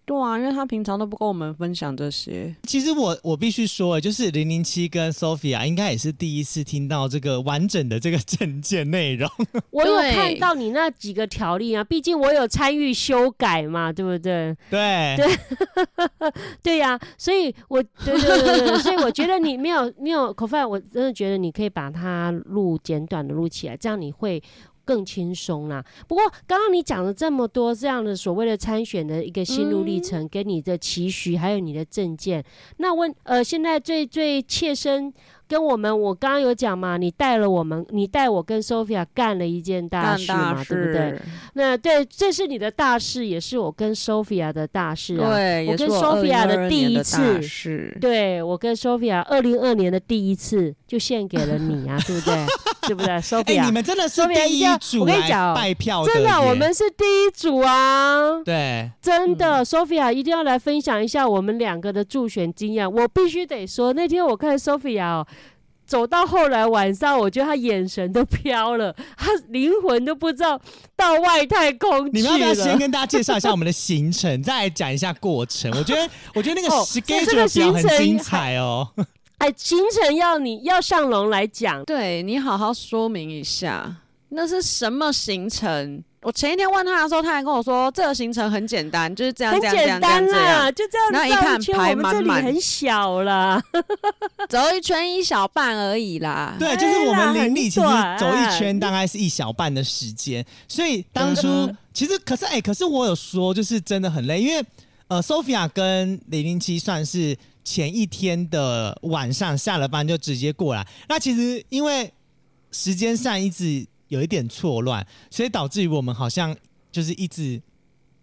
对啊，因为他平常都不跟我们分享这些。其实我我必须说，就是零零七跟 Sophia 应该也是第一次听到这个完整的这个证件内容。我有看到你那几个条例啊，毕竟我有参与修改嘛，对不对？对对 对呀，所以我对对对对，所以我觉得你没有没有口饭，我真的觉得你可以把它录简短的录起来，这样你会。更轻松啦。不过刚刚你讲了这么多这样的所谓的参选的一个心路历程，跟你的期许，还有你的证件，那问呃，现在最最切身。跟我们，我刚刚有讲嘛，你带了我们，你带我跟 Sophia 干了一件大事嘛，对不对？那对，这是你的大事，也是我跟 Sophia 的大事啊。对，我跟 Sophia 的第一次，是，对我跟 Sophia 二零二年的第一次就献给了你啊，对不对？对不对？Sophia，你们真的是第一组，我跟你讲，拜票真的，我们是第一组啊。对，真的，Sophia 一定要来分享一下我们两个的助选经验。我必须得说，那天我看 Sophia 哦。走到后来晚上，我觉得他眼神都飘了，他灵魂都不知道到外太空去了。你们要不要先跟大家介绍一下我们的行程，再来讲一下过程？我觉得，我觉得那个 schedule 表很精彩哦。哎，行程要你要上龙来讲，对你好好说明一下，那是什么行程？我前一天问他的时候，他还跟我说这个行程很简单，就是这样这样这样这样，就这样。然后一看排满满，很小了，走一圈一小半而已啦。对，就是我们邻里其实走一圈大概是一小半的时间，所以当初其实可是哎，可是我有说就是真的很累，因为呃，Sophia 跟零零七算是前一天的晚上下了班就直接过来，那其实因为时间上一直。有一点错乱，所以导致于我们好像就是一直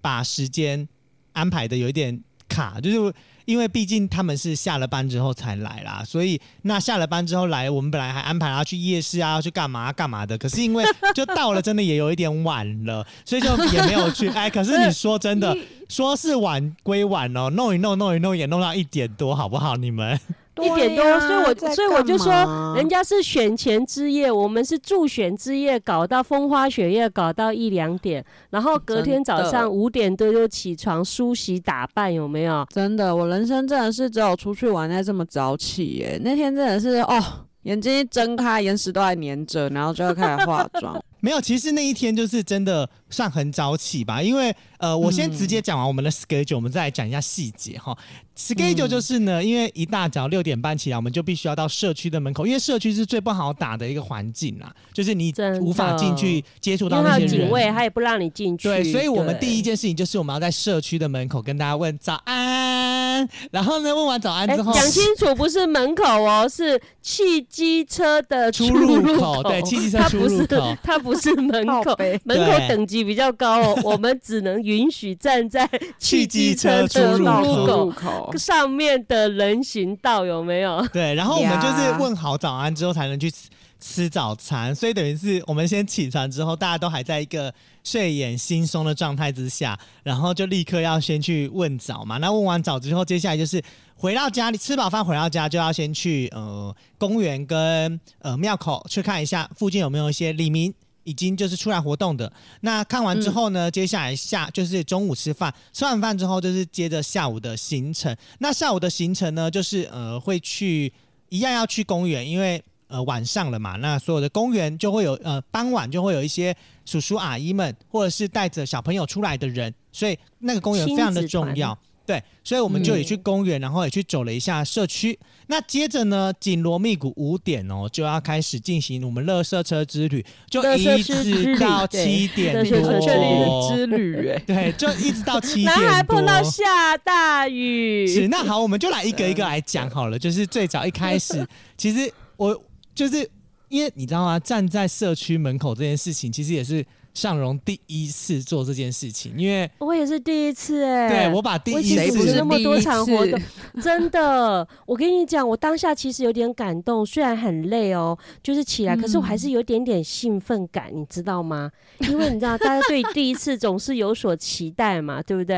把时间安排的有一点卡，就是因为毕竟他们是下了班之后才来啦，所以那下了班之后来，我们本来还安排他去夜市啊，去干嘛干嘛的，可是因为就到了，真的也有一点晚了，所以就也没有去。哎，可是你说真的，说是晚归晚哦，弄一弄弄一弄也弄到一点多，好不好？你们？一点多，所以我所以我就说，人家是选前之夜，我们是助选之夜，搞到风花雪月，搞到一两点，然后隔天早上五点多就起床梳洗打扮，有没有？真的，我人生真的是只有出去玩才这么早起耶。那天真的是哦，眼睛一睁开，眼屎都还粘着，然后就要开始化妆。没有，其实那一天就是真的算很早起吧，因为呃，我先直接讲完我们的 schedule，我们再来讲一下细节哈。schedule 就是呢，因为一大早六点半起来，我们就必须要到社区的门口，因为社区是最不好打的一个环境啦，就是你无法进去接触到那些人，警卫他也不让你进去。对，所以我们第一件事情就是我们要在社区的门口跟大家问早安，然后呢，问完早安之后，讲清楚不是门口哦，是汽机车的出入口，对，汽机车出入口，它不是门口，门口等级比较高哦，我们只能允许站在 汽机车的入口上面的人行道，有没有？对，然后我们就是问好早安之后才能去吃吃早餐，所以等于是我们先起床之后，大家都还在一个睡眼惺忪的状态之下，然后就立刻要先去问早嘛。那问完早之后，接下来就是回到家里吃饱饭，回到家就要先去呃公园跟呃庙口去看一下附近有没有一些李明。已经就是出来活动的。那看完之后呢，接下来下就是中午吃饭，吃完饭之后就是接着下午的行程。那下午的行程呢，就是呃会去一样要去公园，因为呃晚上了嘛，那所有的公园就会有呃傍晚就会有一些叔叔阿姨们，或者是带着小朋友出来的人，所以那个公园非常的重要。对，所以我们就也去公园，然后也去走了一下社区。那接着呢，紧锣密鼓五点哦，就要开始进行我们乐色车之旅，就一直到七点垃圾车之旅多。之旅哎、对，就一直到七点 多。碰到下大雨，是，那好，我们就来一个一个来讲好了。就是最早一开始，其实我就是因为你知道吗？站在社区门口这件事情，其实也是尚荣第一次做这件事情，因为我也是第一次哎、对我把第一次那么多场活动，真的，我跟你讲，我当下其实有点感动，虽然很累哦，就是起来，可是我还是有点点兴奋感，你知道吗？因为你知道，大家对第一次总是有所期待嘛，对不对？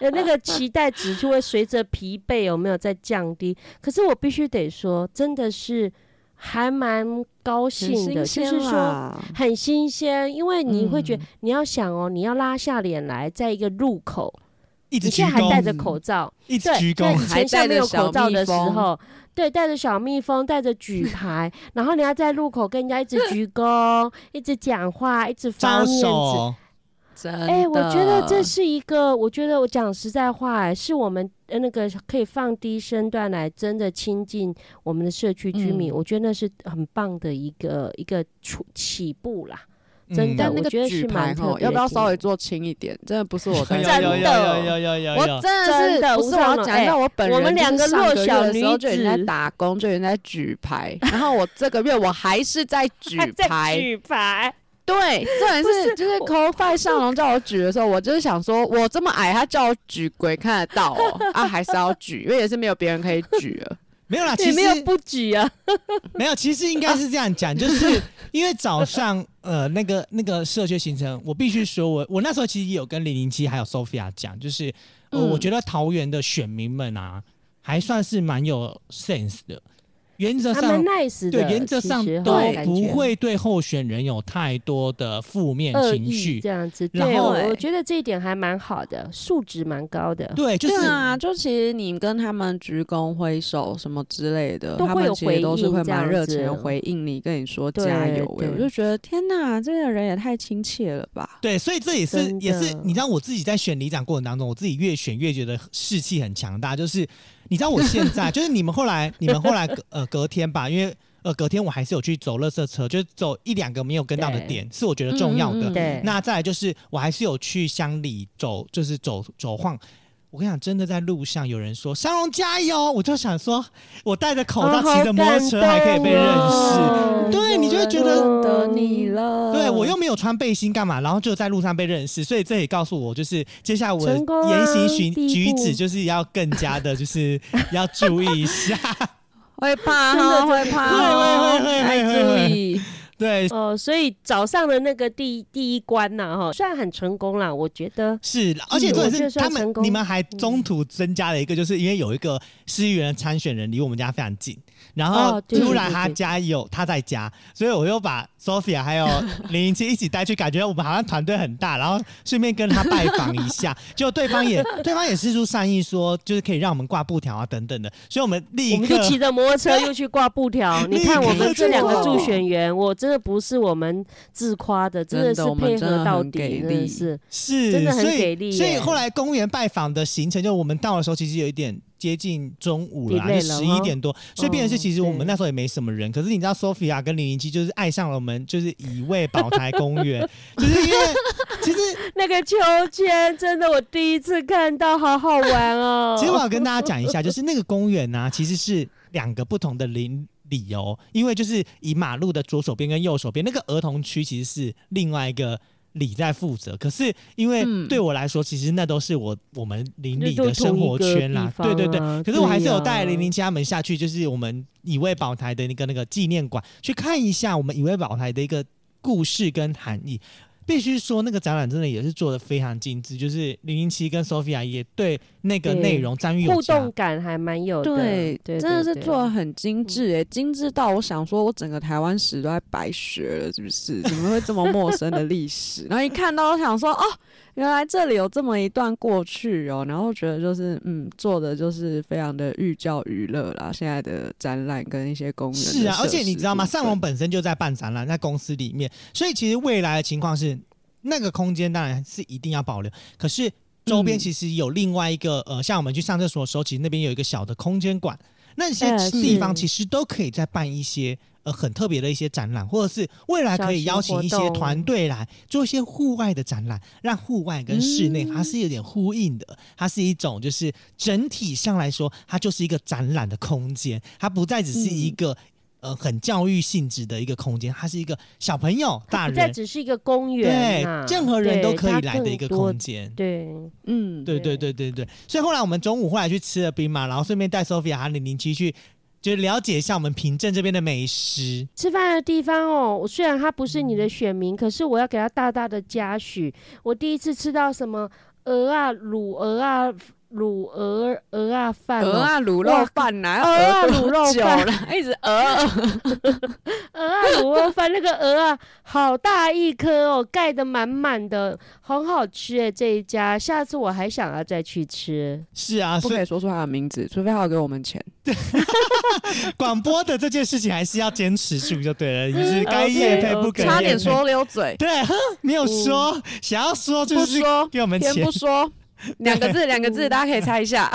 呃，那个期待值就会随着疲惫有没有在降低？可是我必须得说，真的是还蛮高兴的，就是说。很新鲜，因为你会觉得、嗯你要想哦，你要拉下脸来，在一个路口，一直你现在还戴着，口罩，一直对，鞠躬那以。前下没有口罩的时还带着小蜜候，对，带着小蜜蜂，带着举牌，然后你要在路口跟人家一直鞠躬，一直讲话，一直发招面子。哎、我觉得这是一个，我觉得我讲实在话、哎，是我们呃那个可以放低身段来真的亲近我们的社区居民，嗯我觉得那是很棒的一个一个起起步啦。真嗯的但那个我觉得是举牌吼，蛮特别要不要稍微做轻一点？真的不是我在有真的我，真的是真的不是我要讲，吴尚龙哎因为我本人我们两个弱小个月的时候女就已经在打工，就已经在举牌，然后我这个月我还是在举牌。举牌，对，重点是是就是 c o f i 上龙叫我举的时候，我就是想说，我这么矮，他叫我举鬼看得到哦，啊，还是要举，因为也是没有别人可以举了。没有啦，其你实没有不举啊？没有，其实应该是这样讲，就是因为早上 呃那个那个社区行程，我必须说我我那时候其实也有跟零零七还有 Sophia 讲，就是呃、嗯我觉得桃园的选民们啊，还算是蛮有 sense 的，原则上。nice，对，原则上都不会对候选人有太多的负面情绪这。样子。然对，我后我觉得这一点还蛮好的，素质蛮高的。对，就是啊，就其实你跟他们鞠躬挥手什么之类的，都他们其会有回应实都是会蛮热情的回应你，跟你说加油、我就觉得天哪，这个人也太亲切了吧！对，所以这也是也是你知道我自己在选里长过程当中，我自己越选越觉得士气很强大。就是你知道我现在 就是你们后来你们后来隔呃隔天吧，因为呃隔天我还是有去走垃圾车，就是走一两个没有跟到的点，是我觉得重要的。嗯嗯嗯对，那再来就是我还是有去乡里走，就是走走晃。我跟你讲，真的在路上有人说“香龙加油”，我就想说，我戴着口罩哦骑着摩托车还可以被认识，对你就会觉得认得你了。对我又没有穿背心干嘛，然后就在路上被认识，所以这也告诉我，就是接下来我言行举第一步。举止就是要更加的，就是 要注意一下。会怕真的哈，会怕。哦，会会会会会注意。对，哦，所以早上的那个第第一关呐，哈，算很成功啦，我觉得。是，而且重点我是他们你们还中途增加了一个，就是因为有一个市议员参选人离我们家非常近，然后突然他家有他在家，所以我又把 Sophia 还有零零七一起带去，感觉我们好像团队很大，然后顺便跟他拜访一下，结果对方也对方也施出善意说，就是可以让我们挂布条啊等等的，所以我们立刻我们就骑着摩托车又去挂布条。你看我们这两个助选员，我真的不是我们自夸的，真的是的我们真配合到底，真力的是。是，真的很所以给力所以后来公园拜访的行程，就我们到的时候，其实有一点接近中午了啦，就十一点多。所以变成是，其实我们那时候也没什么人。可是你知道，Sophia 跟零零七就是爱上了我们，就是以卫宝台公园，就是因为其实 那个秋千真的，我第一次看到，好好玩哦。其实我要跟大家讲一下，就是那个公园呢、其实是两个不同的邻理由，因为就是以马路的左手边跟右手边，那个儿童区其实是另外一个。里在负责，可是因为嗯对我来说，其实那都是我我们邻里的生活圈啦，对对对。可是我还是有带零零七他们下去，就是我们以卫宝台的那个那个纪念馆去看一下我们以卫宝台的一个故事跟含义。必须说那个展览真的也是做的非常精致，就是零零七跟 Sophia 也对那个内容赞誉有互加动。感还蛮有的，对，对，真的是做的很精致诶，精致到我想说，我整个台湾史都在白学了，是不是？怎么会这么陌生的历史？然后一看到，我想说，哦，原来这里有这么一段过去哦。然后觉得就是，嗯，做的就是非常的寓教于乐啦。现在的展览跟一些公园是啊，而且你知道吗？上上龙本身就在办展览，在公司里面，所以其实未来的情况是，那个空间当然是一定要保留，可是周边嗯其实有另外一个、呃，像我们去上厕所的时候，其实那边有一个小的空间馆，那些呃地方其实都可以再办一些。呃，很特别的一些展览，或者是未来可以邀请一些团队来做一些户外的展览，让户外跟室内嗯它是有点呼应的。它是一种就是整体上来说，它就是一个展览的空间，它不再只是一嗯个、呃很教育性质的一个空间，它是一个小朋友、大人再人只是一个公对园对，任何人都可以来的一个空间。对，嗯，对对对对对，所以后来我们中午后来去吃了冰嘛，然后顺便带 Sophia 和零零七去，就了解一下我们平镇这边的美食。吃饭的地方哦，我虽然他不是你的选民，可是我要给他大大的嘉许。我第一次吃到什么鹅啊、卤鹅啊、卤鹅鹅啊饭哦，鹅啊卤肉饭呐，鹅啊卤肉饭啦，一直鹅。鹅啊卤肉饭，那个鹅啊好大一颗哦，盖的满满的，很好吃诶。这一家，下次我还想要再去吃。是啊，不可以说出他的名字，除非他要给我们钱。广播的这件事情还是要坚持住就对了，就是该夜配不可差点说溜嘴，对，哼没有说，想要说就是不说给我们钱偏不。说，两个字，两个字，大家可以猜一下。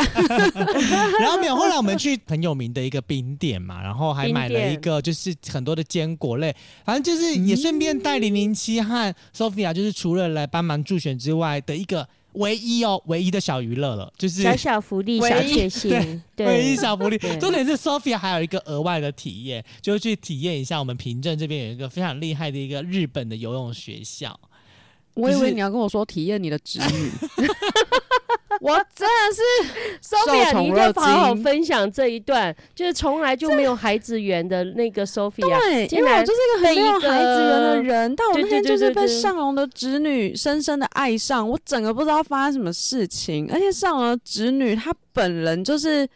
然后没有，后来我们去很有名的一个冰店嘛，然后还买了一个就是很多的坚果类，反正就是也顺便带零零七和 Sophia，就是除了来帮忙助选之外的一个唯一哦唯一的小娱乐了，就是小小福利、小一确幸，对唯一，小福利。重点是 Sophia 还有一个额外的体验，就是去体验一下我们平镇这边有一个非常厉害的一个日本的游泳学校。我以为你要跟我说体验你的侄女，我真的是 Sophia，你一定要若好好分享这一段，就是从来就没有孩子缘的那个 Sophia，对，因为我就是一个很没有孩子缘的人，但我对那天就是被对对对对上龙的侄女深深的爱上，我整个不知道发生什么事情，而且上龙的侄女她本人就是。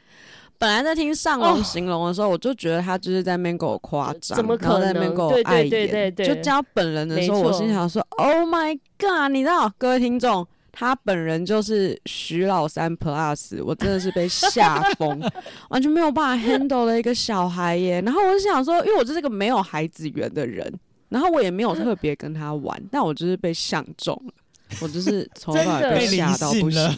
本来在听上龙哦形容的时候，我就觉得他就是在那边给我夸张，怎么可在那边给我能对对。对对对就见到本人的时候，我心想说：“Oh my god！” 你知道，各位听众，他本人就是徐老三 Plus，我真的是被吓疯，完全没有办法 handle 的一个小孩耶。然后我就想说，因为我就是个没有孩子缘的人，然后我也没有特别跟他玩，但我就是被相中了。我就是从头到尾真的被吓到不行被灵性了，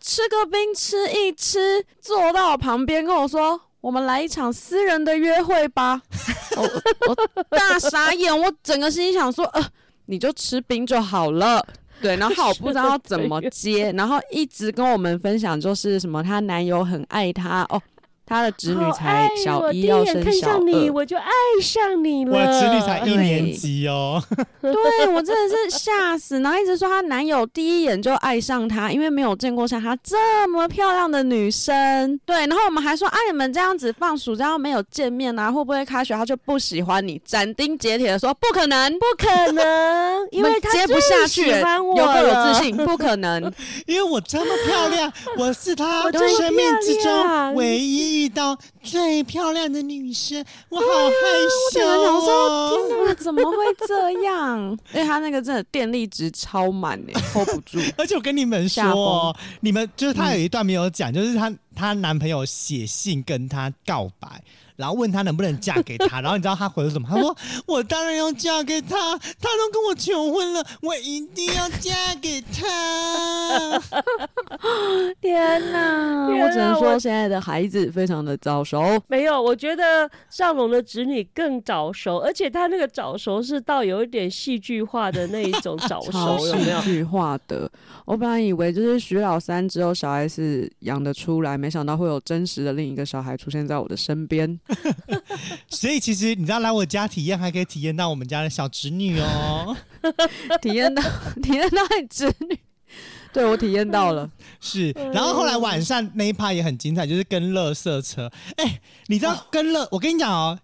吃个冰吃一吃，坐到我旁边跟我说：“我们来一场私人的约会吧。我”我大傻眼，我整个心里想说：“呃，你就吃冰就好了。”对，然后我不知道怎么接，然后一直跟我们分享，就是什么她男友很爱她哦，她的侄女才小一一要升眼看小上你，二，我就爱上你了。我的侄女才一年级哦，对我真的是吓死，然后一直说她男友第一眼就爱上她，因为没有见过像她这么漂亮的女生。对，然后我们还说啊，你们这样子放暑假没有见面啊，会不会开学她就不喜欢你？斩钉截铁的说不可能，不不可能，因为 他接不下去最喜欢我有够有自信，不可能。因为我这么漂亮，我是她 生命之中唯一遇到最漂亮的女生，我好害羞整个想说，哦。天哪，怎么会这样？因为他那个真的电力值超满哎，hold 不住。而且我跟你们说哦，你们就是他有一段没有讲，就是她她男朋友写信跟她告白，然后问她能不能嫁给他，然后你知道她回了什么？她说：“我当然要嫁给他，他都跟我求婚了，我一定要嫁给他。天哪！天我只能说，现在的孩子非常的早熟。没有，我觉得尚龙的侄女更早熟，而且她那个早熟是到有一点戏剧化的那一种早熟，有没有？戏剧化的。我本来以为就是徐老三之后小孩是养得出来，没想到会有真实的另一个小孩出现在我的身边。所以其实你知道来我家体验，还可以体验到我们家的小侄女哦。体验到体验到你侄女，对我体验到了。是，然后后来晚上那一趴也很精彩，就是跟乐色车。哎、你知道跟乐？我跟你讲哦，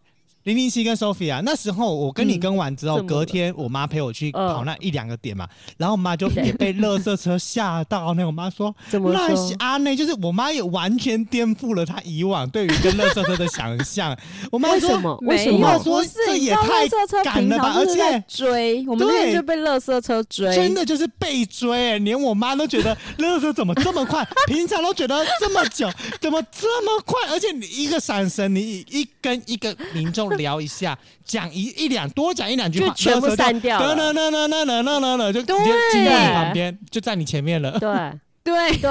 零零零七跟 Sophia 那时候，我跟你跟完之后，隔天我妈陪我去嗯跑那一两个点嘛，然后我妈就也被垃圾车吓到。那我妈说，怎么？阿内就是我妈也完全颠覆了她以往对于跟垃圾车的想象。我妈说为什么？为什么？说是，这也太赶了吧而且追，我们那对天就被垃圾车追，真的就是被追、连我妈都觉得垃圾怎么这么快，平常都觉得这么久，怎么这么快？而且你一个闪神，你一跟一个民众聊一下讲一一两多讲一两句话全部删掉就直接进到你旁边就在你前面了。对。对。对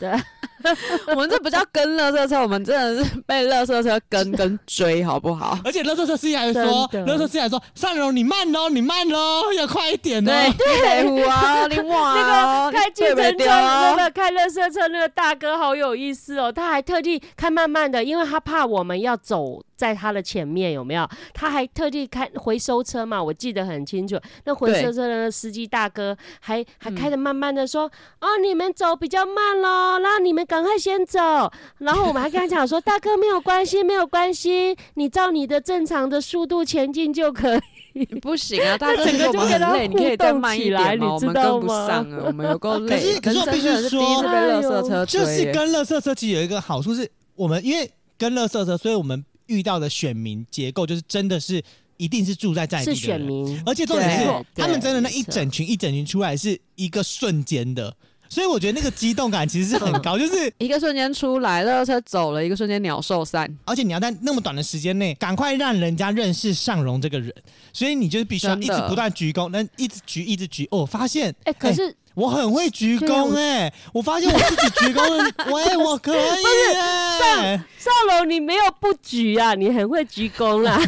对。我们这不叫跟垃圾车，我们真的是被垃圾车跟跟追，好不好？而且垃圾车司机还说，真的垃圾司机还说，上荣你慢喽，你慢喽，要快一点哦。对，北湖啊，另外 那个开计程车那个开垃圾车那个大哥好有意思哦，他还特地开慢慢的，因为他怕我们要走在他的前面，有没有？他还特地开回收车嘛，我记得很清楚。那回收车的司机大哥还还开的慢慢的说：“哦，你们走比较慢喽，那你们赶快先走。”然后我们还跟他讲说：“大哥没有关系，没有关系，你照你的正常的速度前进就可以。”不行啊，大哥整个就跟他很累，你可以再慢一起来点吗？你知道我们跟不吗上了，我们有够 可累。是可是我必须真的是第一次被垃圾车就是，跟乐色车其实有一个好处是，我们因为跟乐色车，所以我们遇到的选民结构就是真的是一定是住在在地是的人，选民，而且重点是他们真的那一整群一整群出来是一个瞬间的，所以我觉得那个激动感其实是很高，就是一个瞬间出来，垃圾车走了，一个瞬间鸟兽散。而且你要在那么短的时间内赶快让人家认识尚荣这个人，所以你就是必须要一直不断鞠躬，那一直鞠一直鞠。哦，发现哎、可是我很会鞠躬哎、我发现我自己鞠躬了，喂，我可以哎、少龙，你没有不举啊，你很会鞠躬 啦。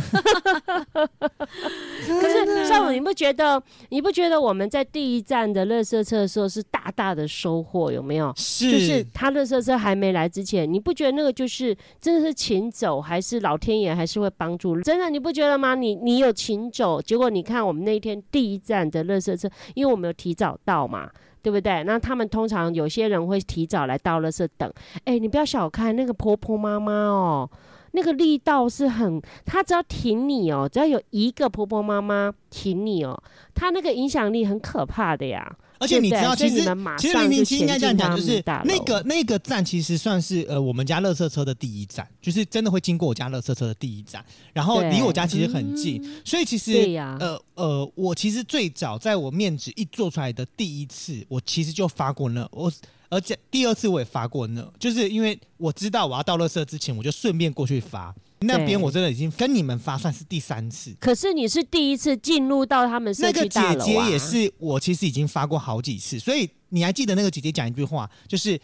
可是上楼，你不觉得你不觉得我们在第一站的垃圾车的时候是大大的收获？有没有？是就是他垃圾车还没来之前，你不觉得那个就是真的是勤走，还是老天爷还是会帮助？真的你不觉得吗？你你有勤走，结果你看我们那一天第一站的垃圾车，因为我们有提早到嘛。对不对？那他们通常有些人会提早来到垃圾等。哎，你不要小看那个婆婆妈妈哦，那个力道是很，她只要挺你哦，只要有一个婆婆妈妈挺你哦，她那个影响力很可怕的呀。而且你知道，其实其实零零七应该这样讲，就是那个那个站其实算是呃我们家乐色车的第一站，就是真的会经过我家乐色车的第一站，然后离我家其实很近，所以其实呃呃，我其实最早在我面子一做出来的第一次，我其实就发过那我。而且第二次我也发过那，就是因为我知道我要到乐色之前，我就顺便过去发。那边我真的已经跟你们发算是第三次，可是你是第一次进入到他们社那个姐区大楼、啊、姐也是，我其实已经发过好几次，所以你还记得那个姐姐讲一句话，就是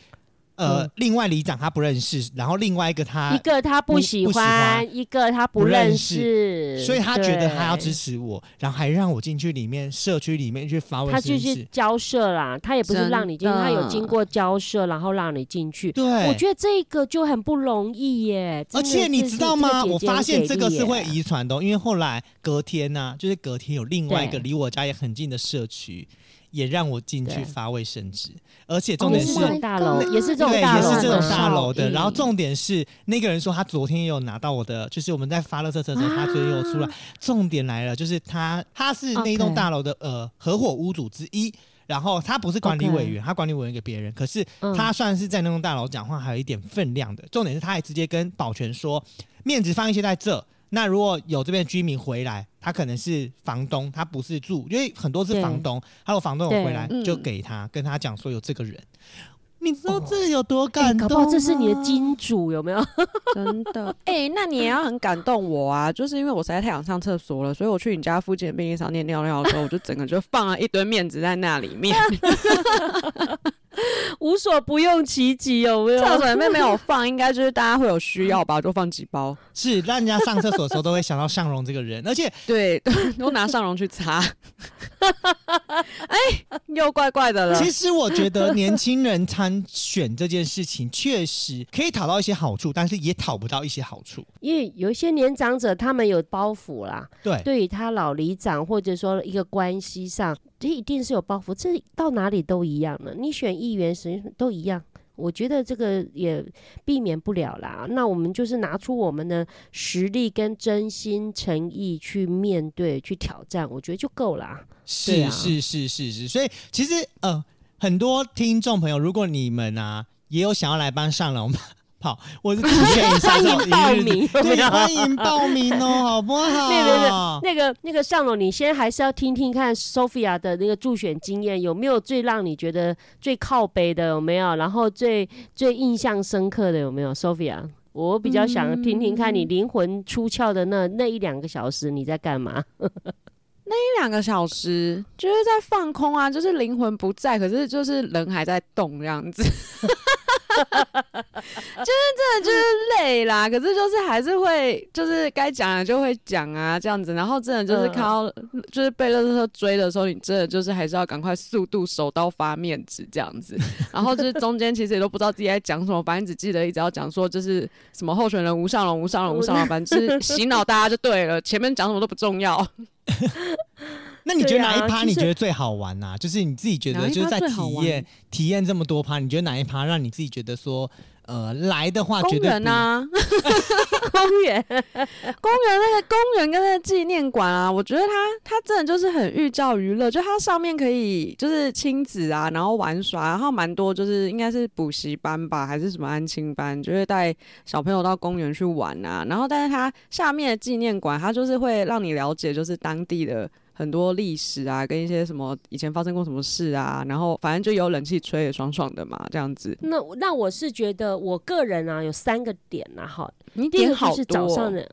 呃，嗯。另外里长他不认识，然后另外一个他一，个他不喜欢，一个他不不认认识。识，所以他觉得他要支持我，然后还让我进去里面社区里面去发问他就。是交涉啦，他也不是让你进去，他有经过交涉，然后让你进去。对，我觉得这个就很不容易耶，而且你知道吗？我发现这个是会遗传的哦，因为后来隔天呢、就是隔天有另外一个离我家也很近的社区，也让我进去发卫生纸，而且哦重点是也是这种大楼，也是这种对，大楼，也是这种大楼的。嗯然后重点是那个人说他昨天也有拿到我的，就是我们在发乐色车的时候，他昨天有出来。重点来了，就是他他是那一栋大楼的呃合伙屋主之一。然后他不是管理委员他管理委员给别人，可是嗯他算是在那栋大楼讲话还有一点分量的。重点是他还直接跟保全说，面子放一些在这。那如果有这边居民回来，他可能是房东，他不是住，因为很多是房东，他有房东有回来，就嗯给他，跟他讲说有这个人。你知道这有多哎感动、搞不好这是你的。金主，有没有？真的，哎、那你也要很感动我啊！就是因为我实在太想上厕所了，所以我去你家附近的便利商店尿尿的时候，我就整个就放了一堆面子在那里面，无所不用其极，有没有？厕所里面没有放，应该就是大家会有需要吧，就放几包。是让人家上厕所的时候都会想到尚荣这个人，而且对，都拿尚荣去擦。哎、又怪怪的了。其实我觉得年轻人参选这件事情确实可以讨到一些好处，但是也讨不到一些好处。因为有一些年长者，他们有包袱啦，对，对于他老里长或者说一个关系上，这一定是有包袱，这到哪里都一样的。你选议员谁都一样，我觉得这个也避免不了啦。那我们就是拿出我们的实力跟真心诚意去面对、去挑战，我觉得就够啦。对啊是是是是是，所以其实呃，很多听众朋友，如果你们啊也有想要来帮上龙 跑，我是欢迎报名对，欢迎报名哦，好不好 那个好？那个那个上楼，你先还是要听听看 Sophia 的那个助选经验，有没有最让你觉得最靠背的有没有？然后最最印象深刻的有没有？Sophia，我比较想听听看你灵魂出窍的那那一两个小时你在干嘛？那一两个小时就是在放空啊，就是灵魂不在，可是就是人还在动这样子，就是真的就是累啦，可是就是还是会，就是该讲的就会讲啊这样子，然后真的就是嗯。看到、就是被乐车追的时候，你真的就是还是要赶快速度手刀发面子这样子，然后就是中间其实也都不知道自己在讲什么，反正只记得一直要讲说就是什么候选人吴尚龙、吴尚龙、吴尚龙，反正就是洗脑大家就对了，前面讲什么都不重要。那你觉得哪一趴你觉得最好玩呐、就是你自己觉得就是在体验体验这么多趴，你觉得哪一趴让你自己觉得说，呃，来的话绝公园啊，公园公园那个公园跟那个纪念馆啊，我觉得它它真的就是很寓教于乐，就它上面可以就是亲子啊，然后玩耍，然后蛮多就是应该是补习班吧，还是什么安亲班，就会带小朋友到公园去玩啊。然后但是它下面的纪念馆，它就是会让你了解就是当地的。很多历史啊，跟一些什么以前发生过什么事啊，然后反正就有冷气吹，也爽爽的嘛，这样子。那那我是觉得我个人啊有三个点啊，哈，你点好就是早上的，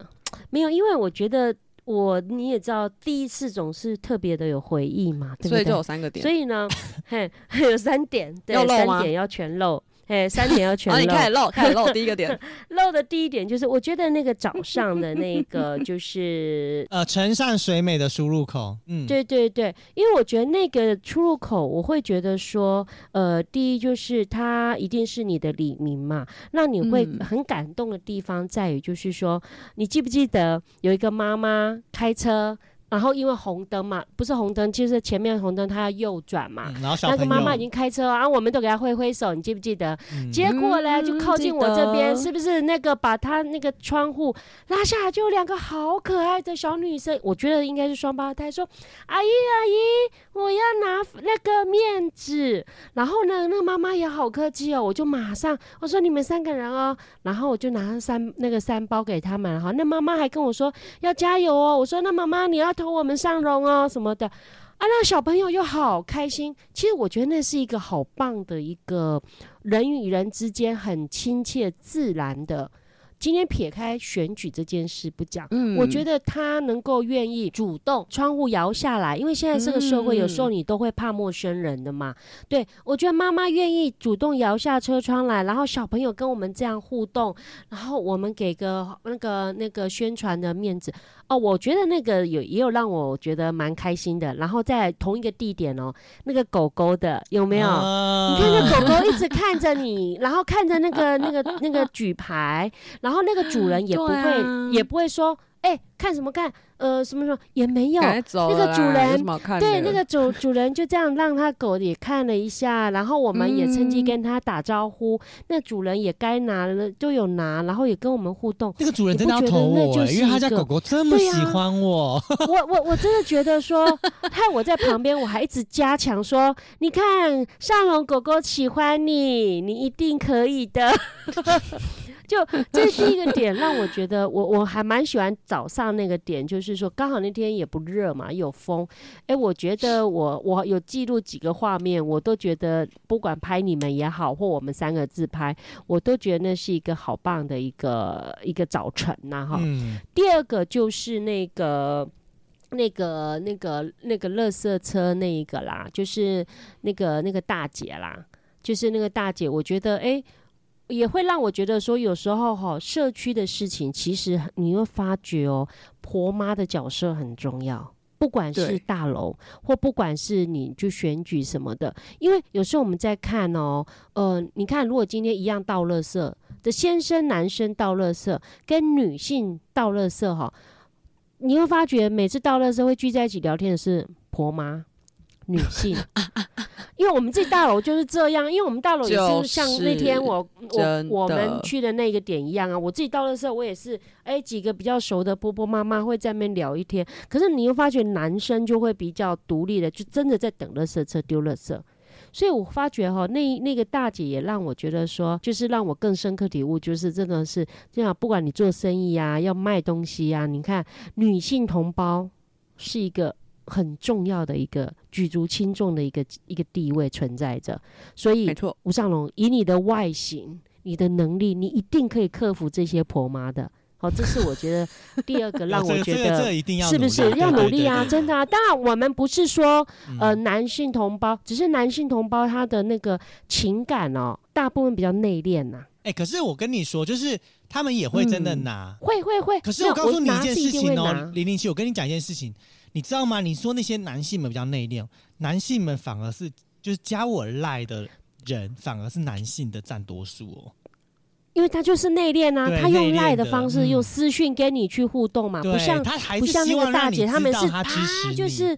没有，因为我觉得我你也知道，第一次总是特别的有回忆嘛，对不对？所以就有三个点。所以呢，嘿，有三点，对三点要全漏，嘿，三点要全漏。你开始漏，开始漏第一个点，漏的第一点就是，我觉得那个早上的那个就是 呃，城上水美的输入口，嗯，对对对，因为我觉得那个出入口，我会觉得说，呃，第一就是它一定是你的李明嘛，让你会嗯。很感动的地方在于，就是说，你记不记得有一个妈妈开车，然后因为红灯嘛，不是红灯，就是前面红灯，他要右转嘛。嗯然后小那个妈妈已经开车啊，我们都给他挥挥手，你记不记得？嗯结果呢，就嗯靠近我这边，得是不是那个把他那个窗户拉下来，就有两个好可爱的小女生，我觉得应该是双胞胎，说：“阿姨阿姨，我要拿那个面纸。”然后呢，那个妈妈也好客气哦，我就马上我说：“你们三个人哦。”然后我就拿三那个三包给他们，哈，那妈妈还跟我说要加油哦，我说：“那妈妈你要投我们上荣哦什么的。”啊，那小朋友又好开心。其实我觉得那是一个好棒的一个人与人之间很亲切自然的。今天撇开选举这件事不讲，嗯我觉得他能够愿意主动窗户摇下来，因为现在这个社会有时候你都会怕陌生人的嘛。对我觉得妈妈愿意主动摇下车窗来，然后小朋友跟我们这样互动，然后我们给个那个那个宣传的面子哦，我觉得那个有也有让我觉得蛮开心的。然后在同一个地点哦，那个狗狗的有没有？啊你看那狗狗一直看着你，然后看着那个那个那个举牌，然后那个主人也不会、啊也不会说，哎、看什么看，呃，什么什么也没有。那个主人对，那个主 主人就这样让他狗也看了一下，然后我们也趁机嗯跟他打招呼。那主人也该拿了都有拿，然后也跟我们互动。那个主人真的要投我、你不觉得那就欸，因为他是一个家狗狗这么对呀喜欢我，我我我真的觉得说，害我在旁边，我还一直加强说，你看上龙狗狗喜欢你，你一定可以的。就这是第一个点，让我觉得我我还蛮喜欢早上那个点，就是说刚好那天也不热嘛，有风。哎，我觉得我我有记录几个画面，我都觉得不管拍你们也好，或我们三个自拍，我都觉得那是一个好棒的一个一个早晨呐、哈。嗯，第二个就是那个。那个、那个、那个垃圾车那一个啦，就是那个那个大姐啦，就是那个大姐，我觉得诶也会让我觉得说，有时候哈，社区的事情，其实你会发觉哦，婆妈的角色很重要。不管是大楼，或不管是你去选举什么的，因为有时候我们在看哦，呃，你看，如果今天一样倒垃圾的先生、男生倒垃圾，跟女性倒垃圾哈，你会发觉每次倒垃圾会聚在一起聊天的是婆妈、女性，因为我们自己大楼就是这样，因为我们大楼也是像那天我我真我们去的那个点一样啊。我自己到的时候，我也是哎几个比较熟的婆婆妈妈会在那边聊一天。可是你又发觉男生就会比较独立的，就真的在等垃圾车丢垃圾。所以我发觉哈，那那个大姐也让我觉得说，就是让我更深刻体悟，就是真的是这样，不管你做生意啊，要卖东西啊，你看女性同胞是一个很重要的一个举足轻重的一个一个地位存在着。所以没错，吴尚龙，以你的外形、你的能力，你一定可以克服这些婆妈的。好，这是我觉得 第二个让我觉得个一定要是不是要努力啊？真的啊！当然，我们不是说嗯呃男性同胞，只是男性同胞他的那个情感哦，大部分比较内敛呐。哎、可是我跟你说，就是他们也会真的嗯拿。会会会。可是我告诉你一件事情哦，零零七，我跟你讲一件事情，你知道吗？你说那些男性们比较内敛，男性们反而是就是加我赖的人，反而是男性的占多数哦。因为他就是内敛啊，他用赖的的方式，嗯用私讯跟你去互动嘛，不，像他还不像那个大姐，他们是他就是。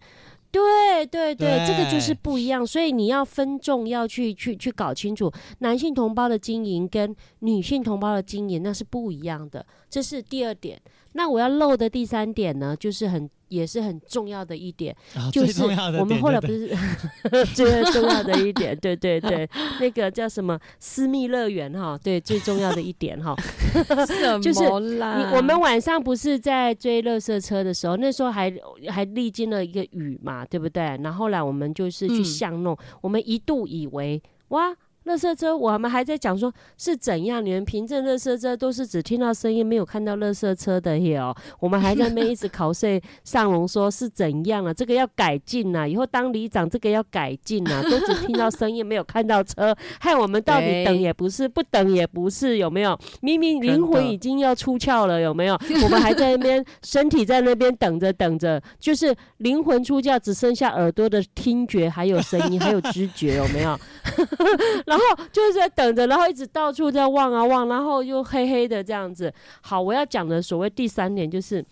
对对对，这个就是不一样，所以你要分众，要去去去搞清楚，男性同胞的经营跟女性同胞的经营那是不一样的，这是第二点。那我要漏的第三点呢，就是很也是很重要的一点，啊就是我们后来不是 最重要的一点，对对对，那个叫什么私密乐园哈，对，最重要的一点哈，什就是么啦？你我们晚上不是在追垃圾车的时候，那时候还还历经了一个雨嘛，对不对？然后后来我们就是去嗯巷弄，我们一度以为哇。垃圾车，我们还在讲说是怎样，你们凭证垃圾车都是只听到声音，没有看到垃圾车的哟。我们还在那边一直考碎上龙说是怎样啊，这个要改进啊，以后当里长这个要改进啊，都只听到声音，没有看到车，害我们到底等也不是，不等也不是，有没有？明明灵魂已经要出窍了，有没有？我们还在那边，身体在那边等着等着，就是灵魂出窍，只剩下耳朵的听觉，还有声音，还有知觉，有没有？然 后就是在等着，然后一直到处在望啊望，然后又黑黑的这样子。好，我要讲的所谓第三点就是。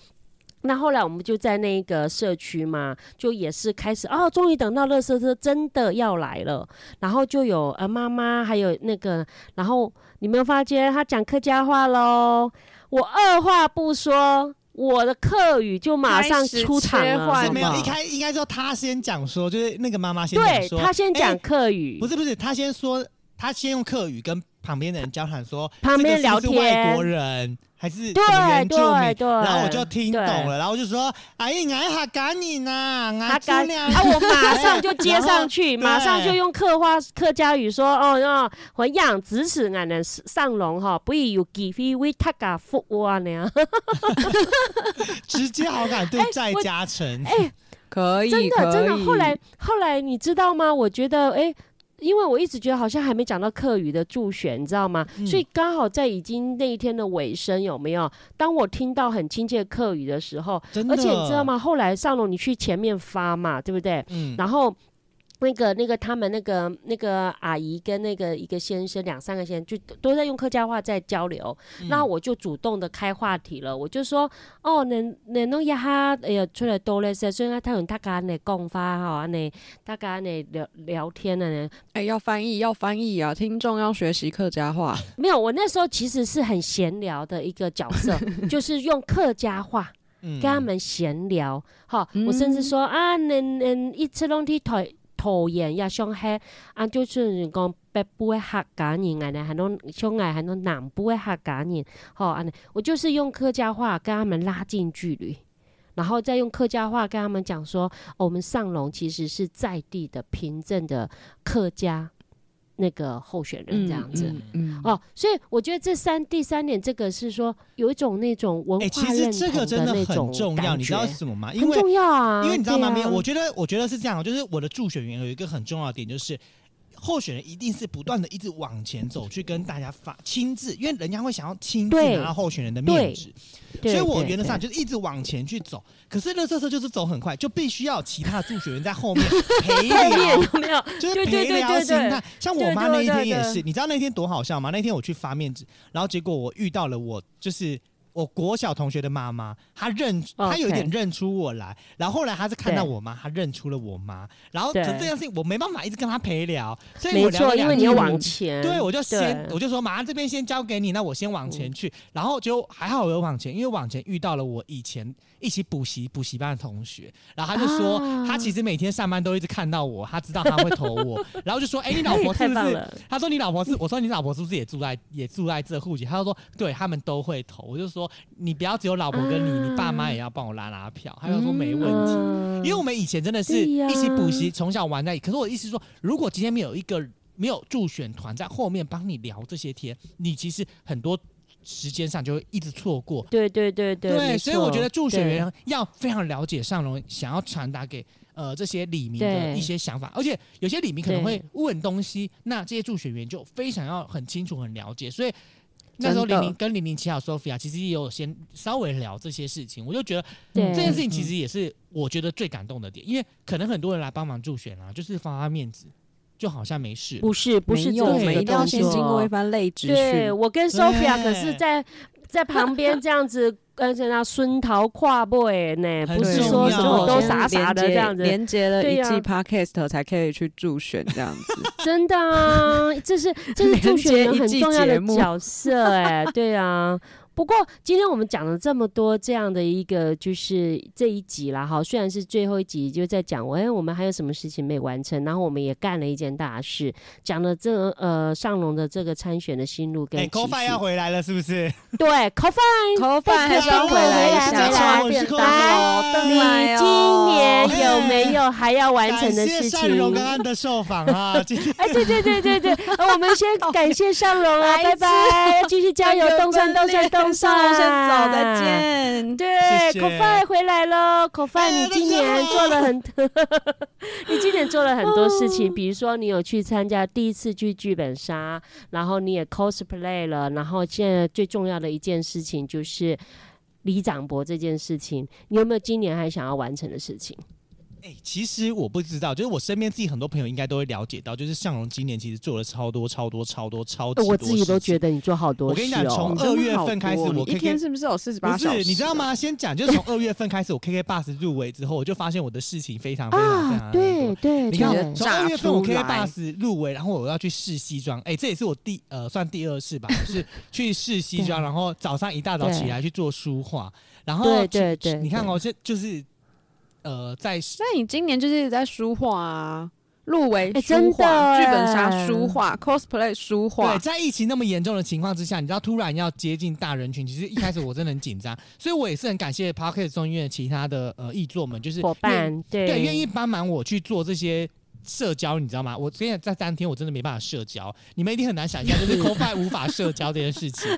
那后来我们就在那个社区嘛，就也是开始哦，终于等到乐色车真的要来了，然后就有呃妈妈还有那个，然后你没有发觉他讲客家话喽？我二话不说，我的客语就马上出场了，是没有一开应该说他先讲说，就是那个妈妈先讲对说，他先讲哎客语，不是不是，他先说，他先用客语跟旁边的人交谈说，旁边聊这个是是外天国人还是对什么原住民？对对，然后我就听懂了，然后我就说：“阿姨，俺哈赶你呐，他俺刚姑娘啊，我马上就 接上去，马上就用客话客家语说哦哦，我养支持俺的上龙哈，不以有几飞为他家福哇呢？直接好感度再加成。哎，可以，真的真的，后来后来你知道吗？我觉得哎。因为我一直觉得好像还没讲到课语的助选，你知道吗？嗯所以刚好在已经那一天的尾声，有没有？当我听到很亲切的客语的时候，真的，而且你知道？吗？后来上龙你去前面发嘛，对不对？嗯，然后那个那个他们那个那个阿姨跟那个一个先生两三个先生就都在用客家话在交流，嗯那我就主动的开话题了，我就说哦，能能弄一下，哎呀，出来多嘞噻，所以他用大家呢讲法哈，呢大家呢聊聊天的呢，哎，要翻译，要翻译啊！听众要学习客家话，没有，我那时候其实是很闲聊的一个角色，就是用客家话。跟跟他们闲聊，哈、嗯我甚至说啊，能能一次拢去讨讨厌也，上海啊，就是讲北部的客家人啊，呢，还能上海还能南部的客家人，吼啊，我就是用客家话跟他们拉近距离。然后再用客家话跟他们讲说，我们上龙其实是在地的凭证的客家那个候选人这样子。嗯，嗯哦，所以我觉得这三第三点，这个是说有一种那种文哎，其化认实这个同真的那种很重要，你知道是什么吗？因很为重要啊，因为你知道吗？啊没有，我觉得我觉得是这样，就是我的助选员有一个很重要的点，就是候选人一定是不断的一直往前走，去跟大家发亲自，因为人家会想要亲自拿到候选人的面子，所以我原则上就是一直往前去走。可是乐色车就是走很快，就必须要有其他的助选员在后面 陪聊。有没有？就是陪聊心态，像我妈那一天也是，你知道那天多好笑吗？那天我去发面子，然后结果我遇到了我就是我国小同学的妈妈，她认她有一点认出我来，然后后来她是看到我妈，她认出了我妈，然后这件事情我没办法一直跟她陪聊，所以我聊，因为你要往往前，对，我就先我就说妈这边先交给你，那我先往前去，然后就还好我有往前，因为往前遇到了我以前一起补习补习班的同学，然后他就说他其实每天上班都一直看到我，他知道他会投我，然后就说哎你老婆是不是？他说你老婆是，我说你老婆是不是也住在也住在这户籍？他就说对他们都会投，我就说。你不要只有老婆跟你，你爸妈也要帮我拉拉票。他就说没问题，因为我们以前真的是一起补习，从小玩在一起。可是我的意思是说，如果今天没有一个没有助选团在后面帮你聊这些天，你其实很多时间上就会一直错过。对对对对，对，所以我觉得助选员要非常了解尚龙想要传达给呃这些李明的一些想法，而且有些李明可能会问东西，那这些助选员就非常要很清楚、很了解，所以。那时候零零跟零零七号 Sophia 其实也有先稍微聊这些事情，我就觉得这件事情其实也是我觉得最感动的点，因为可能很多人来帮忙助选啊，就是发发面子，就好像没事。不是不是，我们一定要先经过一番累赘对我跟 Sophia 可是在在旁边这样子。跟着那孙桃跨步哎呢，不是说什么都傻傻的这样子，连接了一季 podcast 才可以去助选这样子，真的啊，这是这是助选很重要的角色哎，对啊。不过今天我们讲了这么多这样的一个就是这一集啦，哈，虽然是最后一集，就在讲我哎，我们还有什么事情没完成，然后我们也干了一件大事，讲了这呃上龙的这个参选的心路跟。哎，Co 饭要回来了是不是？对，Co 饭，Co 饭还是要回来一下，来，你今年有没有还要完成的事情？上刚刚的受访啊，哎，对对对对对，我们先感谢上龙啊，拜拜，继续加油，动山动山东。上龙先走，再见。对，口饭回来了。口饭，你今年做了很，你今年做了很多事情，比如说你有去参加第一次剧剧本杀，然后你也 cosplay 了，然后现在最重要的一件事情就是李长博这件事情，你有没有今年还想要完成的事情？哎，其实我不知道，就是我身边自己很多朋友应该都会了解到，就是向荣今年其实做了超多、超多、超多、超级多。我自己都觉得你做好多。我跟你讲，从二月份开始，我一天是不是有四十八小时？你知道吗？先讲，就是从二月份开始，我 KK Bus 入围之后，我就发现我的事情非常非常非常对对。你看，从二月份我 KK Bus 入围，然后我要去试西装，哎，这也是我第呃算第二次吧，是去试西 装，然后早上一大早起来去做书画，然后对对对，你看哦，这就是。呃，在那你今年就是一直在书画啊，入围书画、剧本杀、书画、cosplay 书画。对，在疫情那么严重的情况之下，你知道突然要接近大人群，其实一开始我真的很紧张，所以我也是很感谢 Parket 中医院其他的呃译作们，就是伙伴，对，愿意帮忙我去做这些。社交你知道吗？我今天在当天我真的没办法社交，你们一定很难想象，就是 CoFi 无法社交这件事情。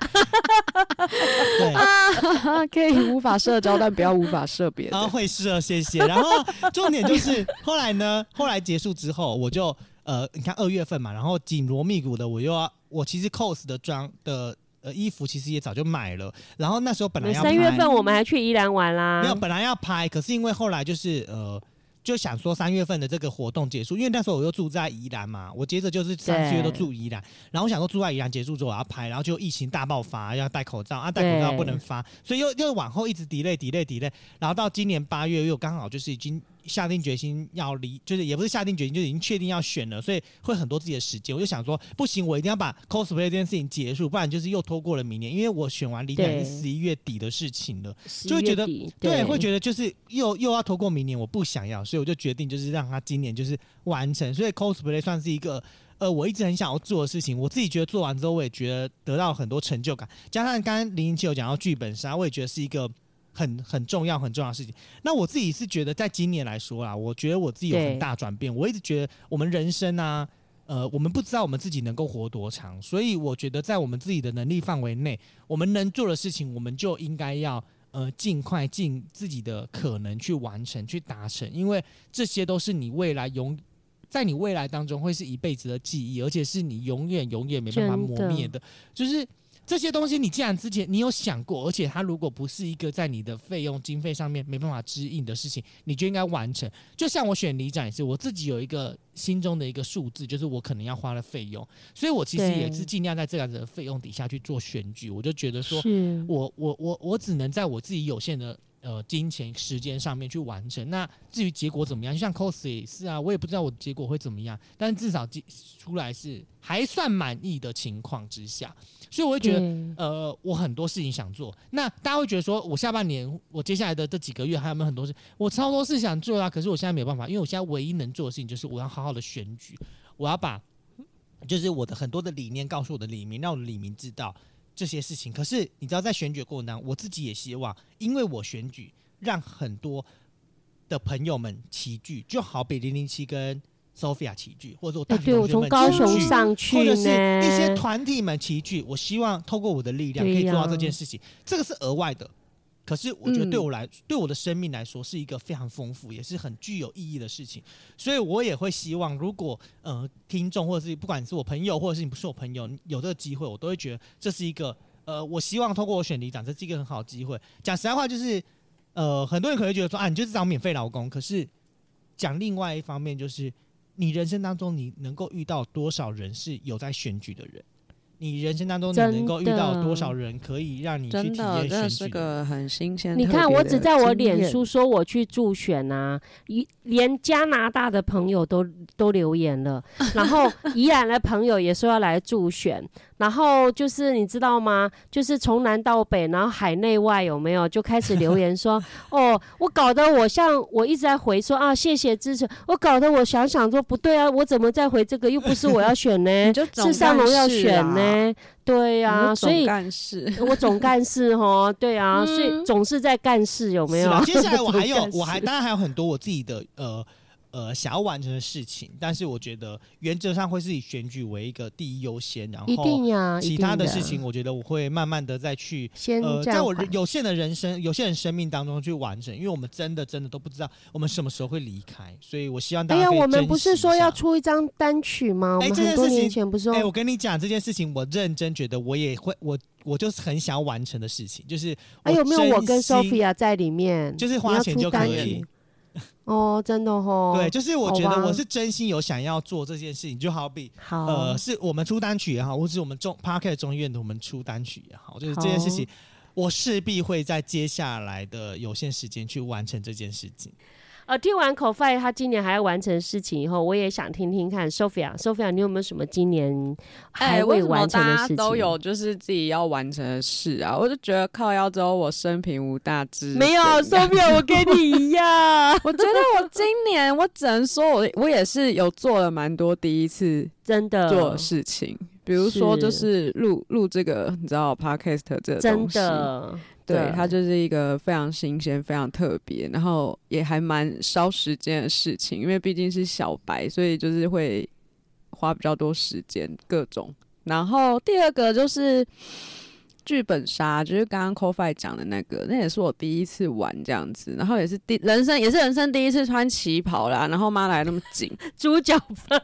对，可以无法社交，但不要无法社别。啊，会社，谢谢。然后重点就是后来呢，后来结束之后，我就呃，你看二月份嘛，然后紧锣密鼓的，我又要我其实 cos 的装的呃衣服其实也早就买了，然后那时候本来要三月份我们还去宜兰玩啦，没有，本来要拍，可是因为后来就是呃。就想说三月份的这个活动结束，因为那时候我又住在宜兰嘛，我接着就是三四月都住宜兰，然后我想说住在宜兰结束之后我要拍，然后就疫情大爆发要戴口罩啊，戴口罩不能发，所以又又往后一直 delay delay delay，然后到今年八月又刚好就是已经。下定决心要离，就是也不是下定决心，就已经确定要选了，所以会很多自己的时间。我就想说，不行，我一定要把 cosplay 这件事情结束，不然就是又拖过了明年。因为我选完离开是十一月底的事情了，就会觉得对，会觉得就是又又要拖过明年，我不想要，所以我就决定就是让他今年就是完成。所以 cosplay 算是一个呃，我一直很想要做的事情。我自己觉得做完之后，我也觉得得到很多成就感。加上刚刚零零七有讲到剧本杀，我也觉得是一个。很很重要很重要的事情。那我自己是觉得，在今年来说啦，我觉得我自己有很大转变。我一直觉得，我们人生啊，呃，我们不知道我们自己能够活多长，所以我觉得在我们自己的能力范围内，我们能做的事情，我们就应该要呃尽快尽自己的可能去完成去达成，因为这些都是你未来永在你未来当中会是一辈子的记忆，而且是你永远永远没办法磨灭的，就是。这些东西你既然之前你有想过，而且它如果不是一个在你的费用经费上面没办法支应的事情，你就应该完成。就像我选里长也是，我自己有一个心中的一个数字，就是我可能要花的费用，所以我其实也是尽量在这样子的费用底下去做选举。我就觉得说，我我我我只能在我自己有限的呃金钱时间上面去完成。那至于结果怎么样，就像 cos 也是啊，我也不知道我的结果会怎么样，但至少记出来是还算满意的情况之下，所以我会觉得。对呃，我很多事情想做，那大家会觉得说，我下半年，我接下来的这几个月还有没有很多事？我超多事想做啊，可是我现在没有办法，因为我现在唯一能做的事情就是我要好好的选举，我要把就是我的很多的理念告诉我的李明，让我的李明知道这些事情。可是你知道，在选举过程当中，我自己也希望，因为我选举让很多的朋友们齐聚，就好比零零七跟 Sophia 齐聚，或者我大学同学们从高雄齐聚上去或者是呢，一些团体们齐聚，我希望透过我的力量可以做到这件事情，这个是额外的。可是我觉得嗯对我来，对我的生命来说是一个非常丰富，也是很具有意义的事情。所以我也会希望，如果呃听众或者是不管是我朋友，或者是你不是我朋友，有这个机会，我都会觉得这是一个呃，我希望通过我选里长，这是一个很好的机会。讲实在话，就是呃，很多人可能会觉得说啊，你就是找免费劳工。可是讲另外一方面，就是你人生当中你能够遇到多少人是有在选举的人？你人生当中你能够遇到多少人可以让你去体验选举是个很新鲜。你看，我只在我脸书说我去助选啊，一连加拿大的朋友都都留言了，然后宜兰的朋友也说要来助选，然后就是你知道吗？就是从南到北，然后海内外有没有就开始留言说，哦，我搞得我像我一直在回说啊，谢谢支持，我搞得我想想说不对啊，我怎么再回这个？又不是我要选呢 是上龙要选啊呢，对呀、就所以总干事 我总干事哈，对啊，所以嗯总是在干事，有没有？？接下来我还有 我还当然还有很多我自己的呃呃想要完成的事情，但是我觉得原则上会是以选举为一个第一优先，然一定后呀，其他的事情，我觉得我会慢慢的再去。先呃，暂在我有限的人生、有限的生命当中去完成，因为我们真的真的都不知道我们什么时候会离开，所以我希望大家哎呀，我们不是说要出一张单曲吗？我哎们很多这件事情年前不是说哎、我跟你讲这件事情，我认真觉得我也会，我我就是很想要完成的事情，就是哎有没有我跟 Sophia 在里面？就是花钱就可单以曲。哦，真的哦。对，就是我觉得我是真心有想要做这件事情，就好比好，呃，是我们出单曲也好，或是我们中 Parket 中医院的我们出单曲也好，就是这件事情，我势必会在接下来的有限时间去完成这件事情。呃，听完 c o f i 他今年还要完成事情以后，我也想听听看 Sophia。Sophia，你有没有什么今年还未完成的大事情？家都有就是自己要完成的事啊？我就觉得靠腰之后，我生平无大志。没有 Sophia，我跟你一样，我觉得我今年我只能说我我也是有做了蛮多第一次真的做的事情，比如说就是录录这个你知道 podcast 这东西，的，对，它就是一个非常新鲜、非常特别，然后也还蛮烧时间的事情，因为毕竟是小白，所以就是会花比较多时间各种。然后第二个就是剧本杀，就是刚刚 CoFi 讲的那个，那也是我第一次玩这样子，然后也是第人生也是人生第一次穿旗袍啦，然后妈来那么紧，猪脚分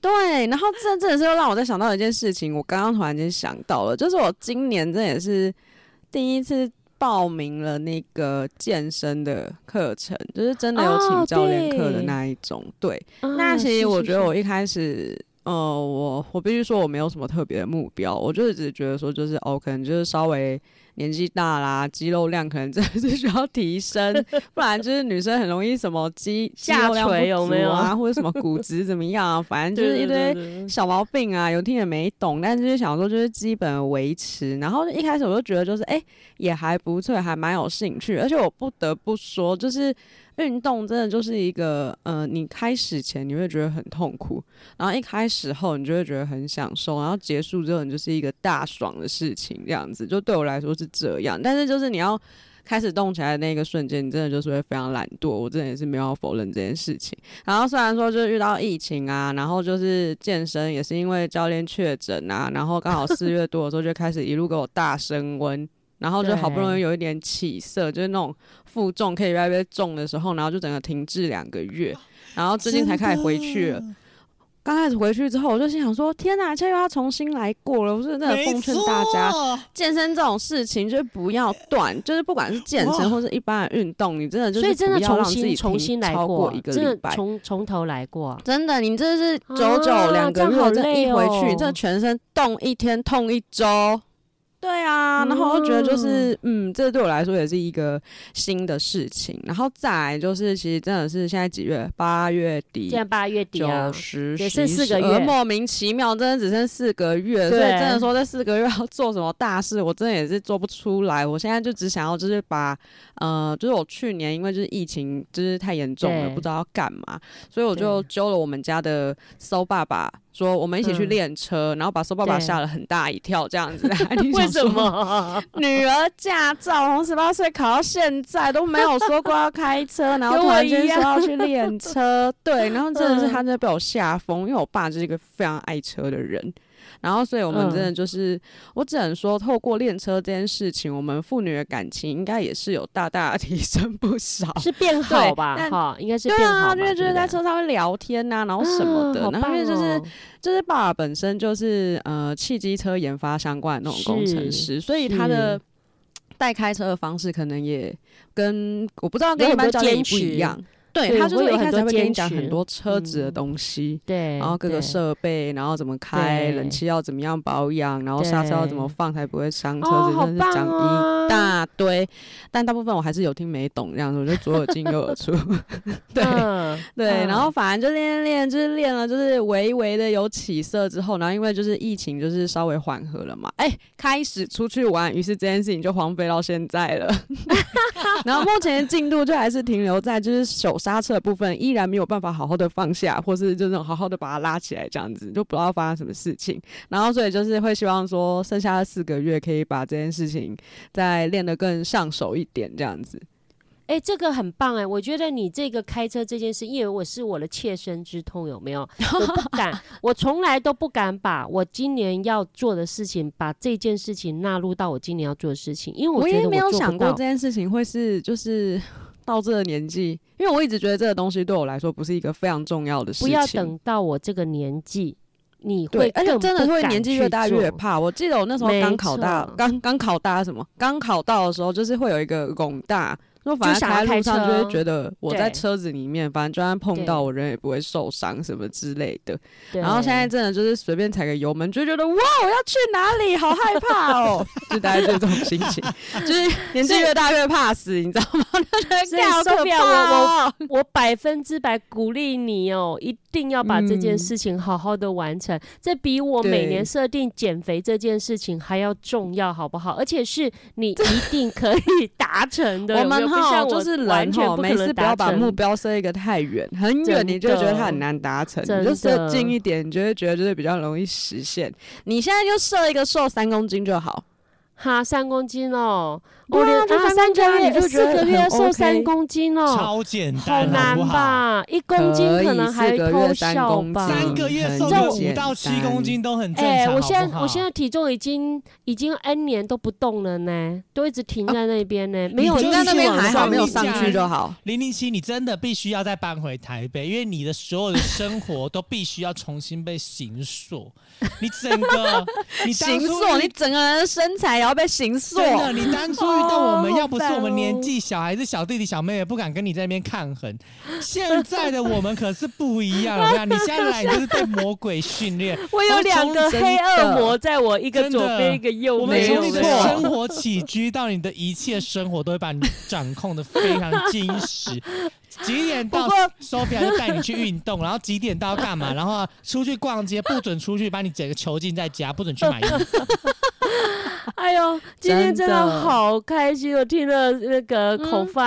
对，然后这真的是又让我在想到一件事情，我刚刚突然间想到了，就是我今年这也是第一次报名了那个健身的课程，就是真的有哦请教练课的那一种。对，啊那其实我觉得我一开始。呃，我我必须说我没有什么特别的目标，我就是只是觉得说就是哦，可能就是稍微年纪大啦，肌肉量可能真的是需要提升，不然就是女生很容易什么肌肌下垂有没有啊，或者什么骨质怎么样啊，反正就是一堆堆小毛病啊，有听也没懂，但就是想说就是基本的维持。然后一开始我就觉得就是哎、也还不错，还蛮有兴趣。而且我不得不说，就是运动真的就是一个呃，你开始前你会觉得很痛苦，然后一开始后你就会觉得很享受，然后结束之后你就是一个大爽的事情，这样子就对我来说是这样。但是就是你要。开始动起来的那个瞬间，你真的就是会非常懒惰。我真的也是没有否认这件事情。然后虽然说就是遇到疫情啊，然后就是健身也是因为教练确诊啊，然后刚好四月多的时候就开始一路给我大升温，然后就好不容易有一点起色，就是那种负重可以越来越重的时候，然后就整个停滞两个月，然后最近才开始回去了。刚开始回去之后，我就心想说：天哪，这又要重新来过了。我是真的奉劝大家，健身这种事情就是不要断，就是不管是健身或是一般的运动，你真的就是真的重新重新来过一个礼拜，从从头来过。真的，你这是九九两个月，这一回去，这全身动一天，痛一周。对啊，然后我觉得就是，嗯，这对我来说也是一个新的事情。然后再来就是，其实真的是现在几月？八月底，现在八月底啊，九十也剩四个月，莫名其妙，真的只剩四个月。所以真的说这四个月要做什么大事，我真的也是做不出来。我现在就只想要就是把，呃，就是我去年因为就是疫情就是太严重了，不知道要干嘛，所以我就揪了我们家的搜爸爸。说我们一起去练车，然后把苏爸爸吓了很大一跳，这样子。为什么？女儿驾照从十八岁考到现在都没有说过要开车，然后 突然间说要去练车，对，然后真的是他真的被我吓疯，因为我爸就是一个非常爱车的人。然后，所以我们真的就是，我只能说，透过练车这件事情，我们父女的感情应该也是有大大 提升不少，是变好吧？哈，应该是变好。对啊，就是在车上会聊天呐，然后什么的。然后因为就是就是爸爸本身就是呃汽机车研发相关的那种工程师，所以他的带开车的方式可能也跟我不知道跟一般教练不一样。对他就是一开始会跟你讲很多车子的东西，对，然后各个设备，然后怎么开，冷气要怎么样保养，然后刹车要怎么放才不会伤车子，真是讲一大堆。但大部分我还是有听没懂这样子，我就左耳进右耳出。对对，然后反正就练练练，就是练了，就是微微的有起色之后，然后因为就是疫情就是稍微缓和了嘛，哎，开始出去玩，于是这件事情就荒废到现在了。然后目前的进度就还是停留在就是手。刹车的部分依然没有办法好好的放下，或是就那种好好的把它拉起来，这样子就不知道发生什么事情。然后所以就是会希望说，剩下的四个月可以把这件事情再练得更上手一点，这样子。哎，这个很棒哎！我觉得你这个开车这件事，因为我是我的切身之痛，有没有？我不敢，我从来都不敢把我今年要做的事情，把这件事情纳入到我今年要做的事情，因为我觉得我没有想过这件事情会是就是。到这个年纪，因为我一直觉得这个东西对我来说不是一个非常重要的事情。不要等到我这个年纪，你会而且真的会年纪越大越怕。我记得我那时候刚考大，刚刚考大什么？刚考到的时候，就是会有一个拱大。说反正开路上就会觉得我在车子里面，反正就算碰到我人也不会受伤什么之类的。然后现在真的就是随便踩个油门，就觉得哇，我要去哪里？好害怕哦！就大概这种心情，就是年纪越大越怕死，你知道吗？所以受不了我，我百分之百鼓励你哦，一定要把这件事情好好的完成。这比我每年设定减肥这件事情还要重要，好不好？而且是你一定可以达成的。我们。就是人哈，每次不要把目标设一个太远，很远你就觉得它很难达成，你就设近一点，你就会觉得就是比较容易实现。你现在就设一个瘦三公斤就好。哈，三公斤哦，我连啊三个月、四个月瘦三公斤哦，超简单，好难吧？一公斤可能还偷笑吧？三个月瘦个五到七公斤都很正常。哎，我现在我现在体重已经已经 N 年都不动了呢，都一直停在那边呢，没有在那边还好，没有上去就好。零零七，你真的必须要再搬回台北，因为你的所有的生活都必须要重新被形塑。你整个 你形塑，你整个人的身材也要被形塑。真的，你当初遇到我们，要不是我们年纪小，还是小弟弟小妹妹不敢跟你在那边抗衡。现在的我们可是不一样了，你现在来就是被魔鬼训练。我有两个黑恶魔在我一个左边一个右边。从你的生活起居到你的一切生活，都会把你掌控的非常精实。几点到？Sophia 就带你去运动，然后几点到干嘛？然后出去逛街，不准出去，把你整个囚禁在家，不准去买衣服。哎呦，今天真的好开心！我听了那个口 f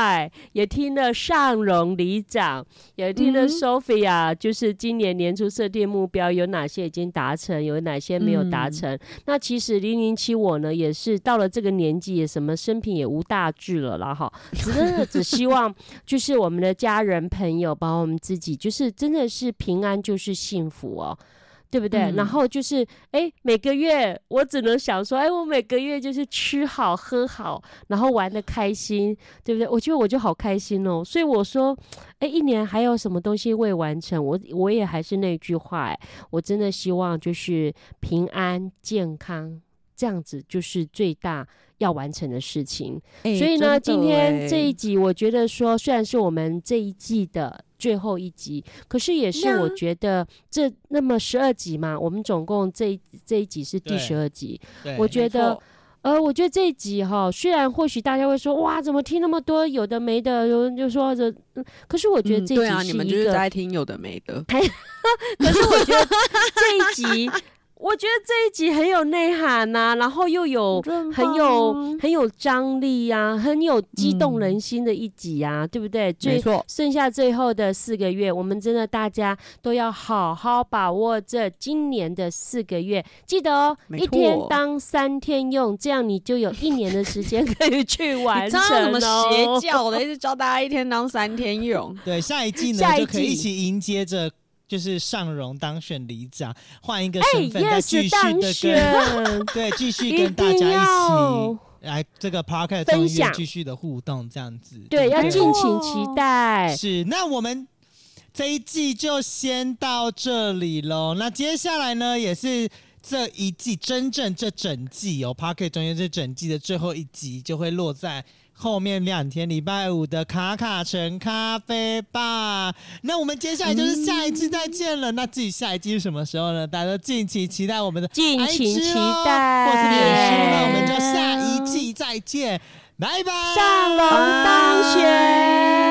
也听了尚荣里长，也听了 Sophia，就是今年年初设定目标有哪些已经达成，有哪些没有达成。那其实零零七我呢，也是到了这个年纪，也什么生平也无大志了啦，哈，只是只希望就是我们的家人朋友，包括我们自己，就是真的是平安就是幸福哦。对不对？嗯然后就是，哎，每个月我只能想说，哎，我每个月就是吃好喝好，然后玩的开心，对不对？我觉得我就好开心哦。所以我说，哎，一年还有什么东西未完成？我我也还是那句话，哎，我真的希望就是平安健康，这样子就是最大要完成的事情。哎所以呢，今天哎这一集，我觉得说，虽然是我们这一季的最后一集，可是也是我觉得这那么十二集嘛，我们总共这一这一集是第十二集。我觉得呃，我觉得这一集哈，虽然或许大家会说，哇，怎么听那么多有的没的，有人就说这，嗯可是我觉得这一嗯啊，你们就是集是一个，在听有的没的，可是我觉得这一集，我觉得这一集很有内涵呐、然后又有很有很有张力呀、很有激动人心的一集呀、对不对？没最错，剩下最后的四个月，我们真的大家都要好好把握这今年的四个月。记得哦，一天错当三天用，这样你就有一年的时间可以去完 你成知道怎么邪哦。教的，一直教大家一天当三天用。对下一季呢就可以一起迎接着。就是尚荣当选里长，换一个哎身份，再继续的跟，对继续跟大家一要起来这个分中医院享继续的互动，这样子。对，要对敬请期待。是，那我们这一季就先到这里喽。那接下来呢，也是这一季真正这整季哦 p a r k e t 中间这整季的最后一集，就会落在后面两天礼拜五的卡卡城咖啡吧。那我们接下来就是下一季再见了。那至于下一季是什么时候呢？大家都敬请期待我们的敬请期哦待，或是脸书。那我们就下一季再见，拜拜。上龙当选。